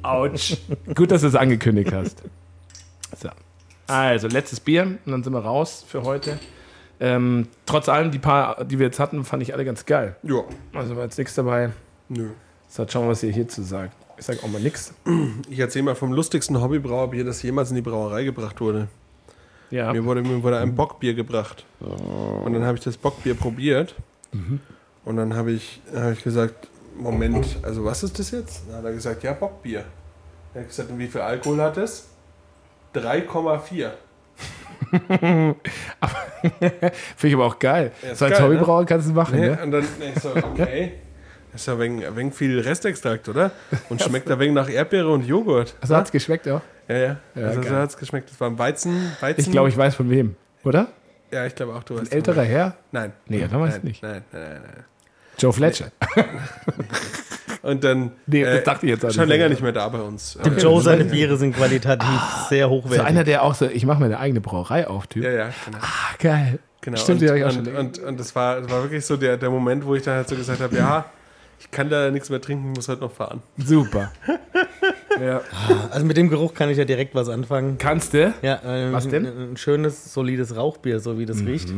Autsch. Gut, dass du es angekündigt hast. So. Also, letztes Bier und dann sind wir raus für heute. Ähm, trotz allem, die paar, die wir jetzt hatten, fand ich alle ganz geil. Ja, Also war jetzt nichts dabei. nö. So, schauen wir, was ihr hierzu sagt. Ich sag auch mal nichts. Ich erzähle mal vom lustigsten Hobbybrauerbier, das jemals in die Brauerei gebracht wurde. Ja. Mir wurde, mir wurde ein Bockbier gebracht. Und dann habe ich das Bockbier probiert. Und dann habe ich, hab ich gesagt, Moment, also was ist das jetzt? Dann hat er gesagt, ja, Bockbier. Er hat gesagt, und wie viel Alkohol hat es? 3,4. Finde ich aber auch geil. Ja, so als Hobbybrauer kannst du es machen, Nee, ne? Und dann nee, ich so, okay. Das ist ja ein ein wenig viel Restextrakt, oder? Und schmeckt ein wenig nach Erdbeere und Joghurt. Also hat's geschmeckt auch? Ja, ja. Ja, also so hat es geschmeckt. Das war ein Weizen. Weizen Ich glaube, ich weiß von wem. Oder? Ja, ich glaube auch, du Ein weißt. älterer Herr? Nein. Nee, damals nein, nicht. Nein, nein, nein, nein. Joe Fletcher. Und dann. Nee, das dachte ich jetzt Schon nicht. länger nicht mehr da bei uns. Dem Joe seine Biere sind qualitativ sehr So hochwertig. einer, der auch so, ich mache mir eine eigene Brauerei auf, Typ. Ja, ja, genau. Ah, geil. genau. Stimmt, und, die hab ich auch schon und, und, und das war, das war wirklich so der, der Moment, wo ich dann halt so gesagt habe: Ja, ich kann da nichts mehr trinken, muss halt noch fahren. Super. ja. also mit dem Geruch kann ich ja direkt was anfangen. Kannst du? Ja, äh, Was denn? Ein, ein schönes, solides Rauchbier, so wie das riecht.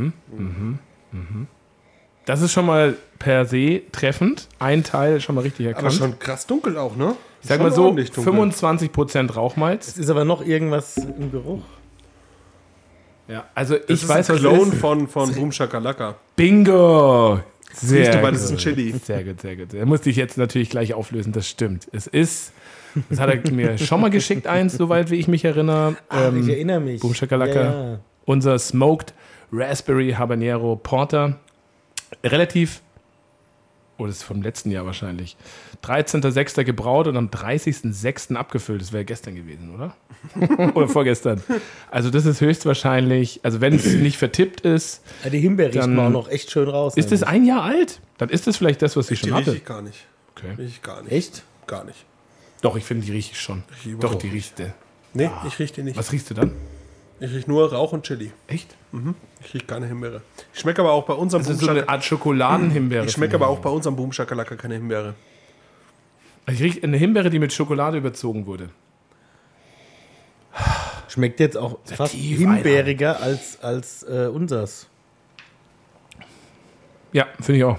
Das ist schon mal per se treffend. Ein Teil schon mal richtig erkannt. Aber schon krass dunkel auch, ne? ich sag Schon mal so, ordentlich dunkel. 25% Rauchmalz. Es ist aber noch irgendwas im Geruch. Ja, also Das ich ist weiß, ein was Clone ist. von, von Boom Shakalaka. Bingo! Sehr Siehst du, weil gut. das ist ein Chili. Sehr gut, sehr gut. Da musste ich jetzt natürlich gleich auflösen, das stimmt. Es ist, das hat er mir schon mal geschickt, eins, soweit wie ich mich erinnere. Ach, Ähm, ich erinnere mich. Boom Shakalaka. Ja, ja. unser Smoked Raspberry Habanero Porter. Relativ, oh, das ist vom letzten Jahr wahrscheinlich. 13.06. gebraut und am 30.06. abgefüllt. Das wäre gestern gewesen, oder? oder vorgestern. Also das ist höchstwahrscheinlich, also wenn es nicht vertippt ist, Ja, Die Himbeere riecht Dann- man auch noch echt schön raus. ist es eigentlich. ein Jahr alt. Dann ist es vielleicht das, was ich Die schon rieche hatte. ich gar nicht. Okay. Rieche ich gar nicht. Echt? Gar nicht. Doch, ich finde, die rieche ich schon. ich Doch, die riecht du. Nee, ich rieche die nicht. Was riechst du dann? Ich rieche nur Rauch und Chili. Echt? Ich rieche keine Himbeere. Ich schmecke aber auch bei unserem Das ist Boom so eine Art Schokoladenhimbeere. Ich schmecke aber auch bei unserem Boom Shakalaka keine Himbeere. Ich rieche eine Himbeere, die mit Schokolade überzogen wurde. Schmeckt jetzt auch fast tief, himbeeriger als, als äh, unsers. Ja, finde ich auch.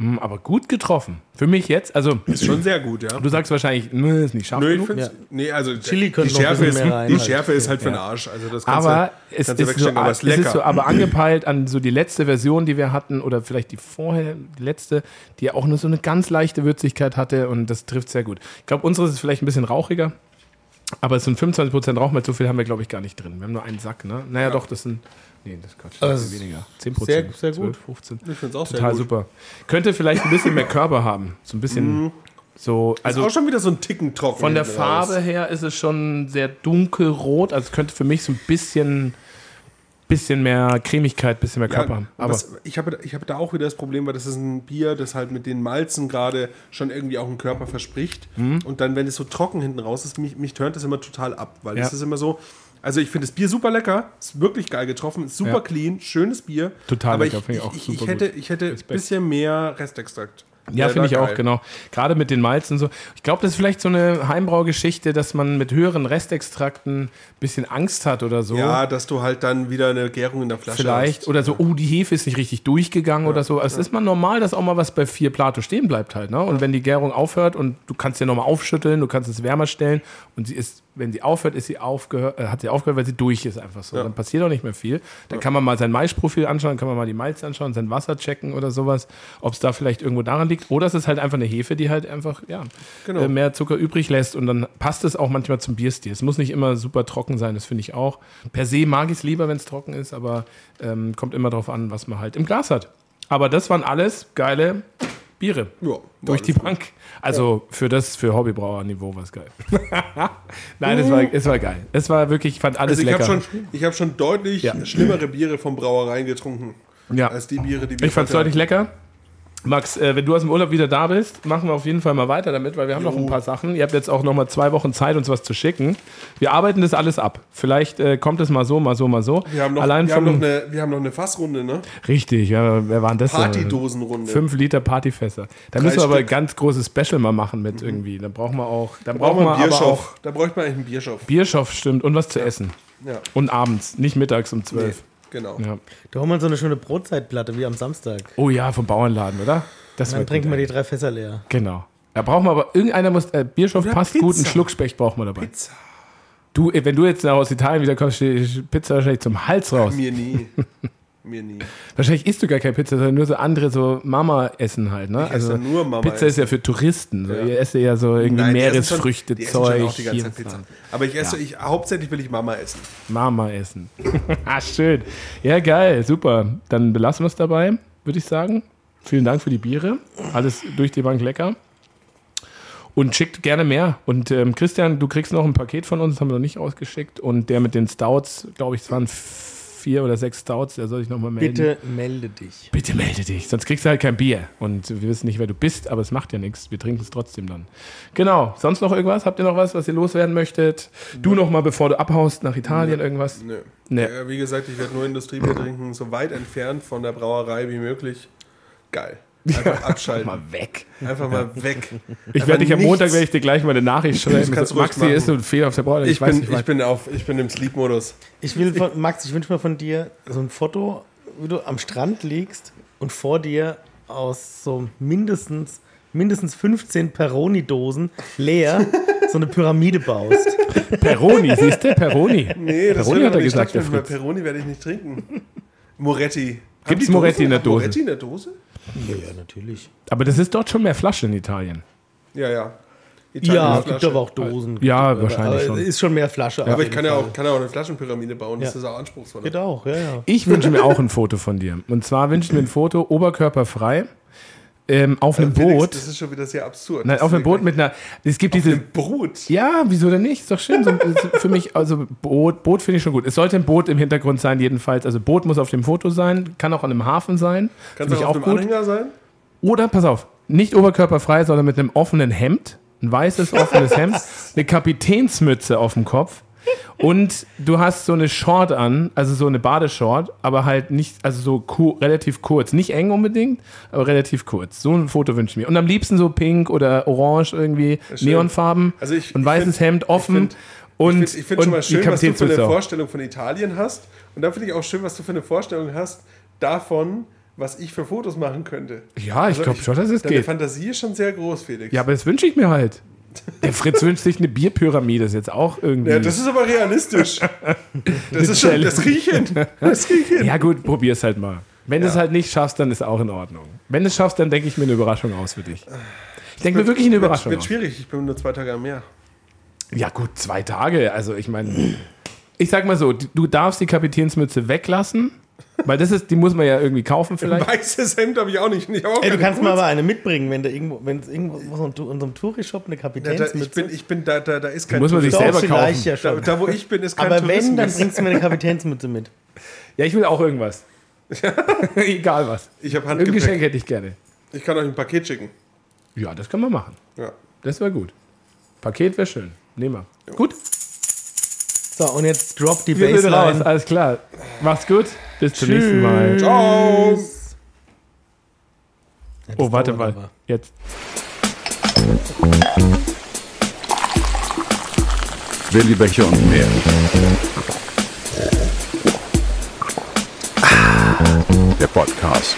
Hm, aber gut getroffen. Für mich jetzt, also Ist schon sehr gut, ja. du sagst wahrscheinlich, "Nö, ist nicht scharf Nö, ich genug. Ja. nee, also Chili die könnte noch ein Schärfe, ist, mehr rein, die halt. Schärfe ist halt für Ja. den Arsch. Also das kannst Aber du, es kannst ist, so, aber es es ist lecker. so aber angepeilt an so die letzte Version, die wir hatten, oder vielleicht die vorher, die letzte, die ja auch nur so eine ganz leichte Würzigkeit hatte und das trifft sehr gut. Ich glaube, unseres ist vielleicht ein bisschen rauchiger, aber es sind 25% Rauchmalz, so viel haben wir, glaube ich, gar nicht drin. Wir haben nur einen Sack, ne? Naja, doch, das sind, nee, das ist Quatsch, das ist ist weniger. 10%, sehr- sehr gut. 12, 15. ich finde es auch sehr Total gut. super. Könnte vielleicht ein bisschen mehr Körper haben, so ein bisschen so, Also also auch schon wieder so ein Ticken trocken. von der raus. Farbe her ist es schon sehr dunkelrot. Also es könnte für mich so ein bisschen, bisschen mehr Cremigkeit, bisschen mehr Körper Ja, haben. Aber was, ich habe ich habe da auch wieder das Problem, weil das ist ein Bier, das halt mit den Malzen gerade schon irgendwie auch einen Körper verspricht. Mhm. Und dann, wenn es so trocken hinten raus ist, mich, mich turnt das immer total ab, weil Ja. es ist immer so. Also ich finde das Bier super lecker, ist wirklich geil getroffen, ist super Ja. clean, schönes Bier. Total aber lecker, ich, finde ich auch ich, ich hätte, ich hätte ein bisschen mehr Restextrakt. ja, finde ich da auch, geil. genau. Gerade mit den Malzen so. Ich glaube, das ist vielleicht so eine Heimbraugeschichte, dass man mit höheren Restextrakten ein bisschen Angst hat oder so. Ja, dass du halt dann wieder eine Gärung in der Flasche Vielleicht. hast. Oder so, oh, die Hefe ist nicht richtig durchgegangen oder so. Also Es ist mal normal, dass auch mal was bei 4 Plato stehen bleibt halt. Ne? Und wenn die Gärung aufhört und du kannst sie nochmal aufschütteln, du kannst es wärmer stellen und sie ist, wenn sie aufhört, ist sie aufgehört, äh, hat sie aufgehört, weil sie durch ist einfach so. Dann passiert auch nicht mehr viel. Dann kann man mal sein Maisprofil anschauen, kann man mal die Malz anschauen, sein Wasser checken oder sowas, ob es da vielleicht irgendwo daran liegt. Oder es ist halt einfach eine Hefe, die halt einfach ja, Genau. äh, mehr Zucker übrig lässt und dann passt es auch manchmal zum Bierstil. Es muss nicht immer super trocken sein, das finde ich auch. Per se mag ich es lieber, wenn es trocken ist, aber ähm, kommt immer darauf an, was man halt im Glas hat. Aber das waren alles geile Biere. Ja, Durch die Bank. Also für das, für Hobbybrauer-Niveau war es geil. Nein, es war, es war geil. Es war wirklich, ich fand alles Also ich habe lecker. schon, ich hab schon deutlich Ja. schlimmere Biere von Brauereien getrunken. ja. Als die Biere, die wir Ich fand es deutlich lecker. Max, äh, wenn du aus dem Urlaub wieder da bist, machen wir auf jeden Fall mal weiter damit, weil wir haben noch ein paar Sachen. Ihr habt jetzt auch noch mal zwei Wochen Zeit, uns was zu schicken. Wir arbeiten das alles ab. Vielleicht äh, kommt es mal so, mal so, mal so. Wir haben noch, Allein wir haben noch, eine, wir haben noch eine Fassrunde, ne? Richtig, ja, wer waren das? Partydosenrunde. Fünf Liter Partyfässer. Da Drei müssen wir aber ein ganz großes Special mal machen mit irgendwie. Da brauchen wir auch, da Da brauchen wir aber auch. Da bräuchte man eigentlich einen Bierschoff. Bierschoff, stimmt, und was zu essen. Ja, Und abends, nicht mittags um nee, zwölf. Genau. Ja. Da holen wir so eine schöne Brotzeitplatte wie am Samstag. Oh ja, vom Bauernladen, oder? Das Dann trinken wir die drei Fässer leer. Genau. Da brauchen wir aber, irgendeiner muss, äh, Bierschoff Oder passt gut, einen Pizza. Schluckspecht brauchen wir dabei. Pizza. Du, wenn du jetzt aus Italien wieder kommst, steht Pizza wahrscheinlich zum Hals raus. Mir nie. Mir nie. Wahrscheinlich isst du gar keine Pizza, sondern nur so andere so Mama-Essen halt, ne? Ich esse nur Mama Pizza ist ja für Touristen. So. Ja. Ihr esst ja so irgendwie Nein, essen Meeresfrüchte, schon, essen Zeug. auch die ganze hier Zeit und Pizza. da. Aber ich esse, Ja. ich, hauptsächlich will ich Mama essen. Mama essen. ah, schön. Ja, geil, super. Dann belassen wir es dabei, würde ich sagen. Vielen Dank für die Biere. Alles durch die Bank lecker. Und schickt gerne mehr. Und ähm, Christian, du kriegst noch ein Paket von uns, das haben wir noch nicht ausgeschickt. Und der mit den Stouts, glaube ich, es waren vier oder sechs Stouts, der soll sich nochmal melden. Bitte melde dich. Bitte melde dich, sonst kriegst du halt kein Bier. Und wir wissen nicht, wer du bist, aber es macht ja nichts. Wir trinken es trotzdem dann. Genau. Sonst noch irgendwas? Habt ihr noch was, was ihr loswerden möchtet? Du noch mal, bevor du abhaust nach Italien, irgendwas? Nö. Nee. Ja, wie gesagt, ich werde nur Industriebier trinken, so weit entfernt von der Brauerei wie möglich. Geil. Einfach abschalten. Mal weg. Einfach mal weg. Ich werde dich am. Montag, werde ich dir gleich mal eine Nachricht schreiben. ruhig Maxi machen. ist so ein Fehler auf der Brauerei. Ich, Ich, weiß bin, nicht, ich, was. bin auf, ich bin im Sleep-Modus. Ich will von, Max, ich wünsche mir von dir so ein Foto, wie du am Strand liegst und vor dir aus so mindestens, mindestens 15 Peroni-Dosen leer so eine Pyramide baust. Peroni, siehst du? Peroni. Nee, das Peroni hat er nicht gesagt. Peroni werde ich nicht trinken. Moretti. Gibt's die Moretti in der Dose? Moretti in der Dose? Ja, ja, natürlich. Aber das ist dort schon mehr Flasche in Italien. Ja, ja. Ja, Italien gibt aber auch Dosen. Ja, Gibt- wahrscheinlich aber schon. Ist schon mehr Flasche. auf Aber ich kann ja, auch, kann ja auch eine Flaschenpyramide bauen, das Ja. ist auch anspruchsvoll. Geht auch, ja, ja. Ich wünsche mir auch ein Foto von dir. Und zwar wünsche ich mir ein Foto oberkörperfrei ähm, auf einem Felix, Boot. Das ist schon wieder sehr absurd. Nein, auf einem Boot mit einer. Es gibt diese. einem Brot. Ja, wieso denn nicht? Ist doch schön. So, für mich, also Boot, Boot finde ich schon gut. Es sollte ein Boot im Hintergrund sein, jedenfalls. Also Boot muss auf dem Foto sein, kann auch an einem Hafen sein. Kann es auch auf dem gut. Anhänger sein? Oder, pass auf, nicht oberkörperfrei, sondern mit einem offenen Hemd. Ein weißes offenes Hemd, eine Kapitänsmütze auf dem Kopf. Und du hast so eine Short an, also so eine Badeshort, aber halt nicht, also so ku relativ kurz. Nicht eng unbedingt, aber relativ kurz. So ein Foto wünsche ich mir. Und am liebsten so pink oder orange irgendwie, schön. Neonfarben. Also ich- und ich weißes find- Hemd offen. find- und Ich finde schon und mal schön, was du für eine. Vorstellung von Italien hast. Und dann finde ich auch schön, was du für eine Vorstellung hast davon, was ich für Fotos machen könnte. Ja, ich Also glaube schon, dass es Deine geht. Fantasie ist schon sehr groß, Felix. Ja, aber das wünsche ich mir halt. Der Fritz wünscht sich eine Bierpyramide, ist jetzt auch irgendwie. Ja, das ist aber realistisch. Das ist schon, das kriege ich hin. Das ich hin. Ja, gut, probier's halt mal. Wenn du es Ja. halt nicht schaffst, dann ist auch in Ordnung. Wenn du es schaffst, dann denke ich mir eine Überraschung aus für dich. Ich denke mir wirklich eine Wird, Überraschung wird aus. schwierig, ich bin nur zwei Tage am Meer. Ja, gut, zwei Tage. Also, ich meine, ich sag mal so, du darfst die Kapitänsmütze weglassen, weil das ist, die muss man ja irgendwie kaufen vielleicht. Weißes Hemd habe ich auch nicht. Ich auch Ey, du kannst mal Kurz- aber eine mitbringen, wenn du irgendwo, wenn es irgendwo in einem Touri-Shop eine ja, da, Kapitänsmütze ich bin, ich bin da, da, da ist kein muss man sich selber kaufen. ja Da, schon. da, wo ich bin, ist kein aber wenn, dann Tourismus. bringst du mir eine Kapitänsmütze mit. Ja, ich will auch irgendwas. Egal was. Ich habe Irgendein Geschenk Handgepäck. hätte ich gerne. Ich kann euch ein Paket schicken. Ja, das können wir machen. Ja. Das wäre gut. Paket wäre schön. Nehmen wir. Gut. So, und jetzt drop die Wir sind raus. Baseline. Alles klar. Mach's gut. Bis zum nächsten Mal. Ciao. Ja, oh, warte mal. Aber. Jetzt. Willi Becher und mehr. Der Podcast.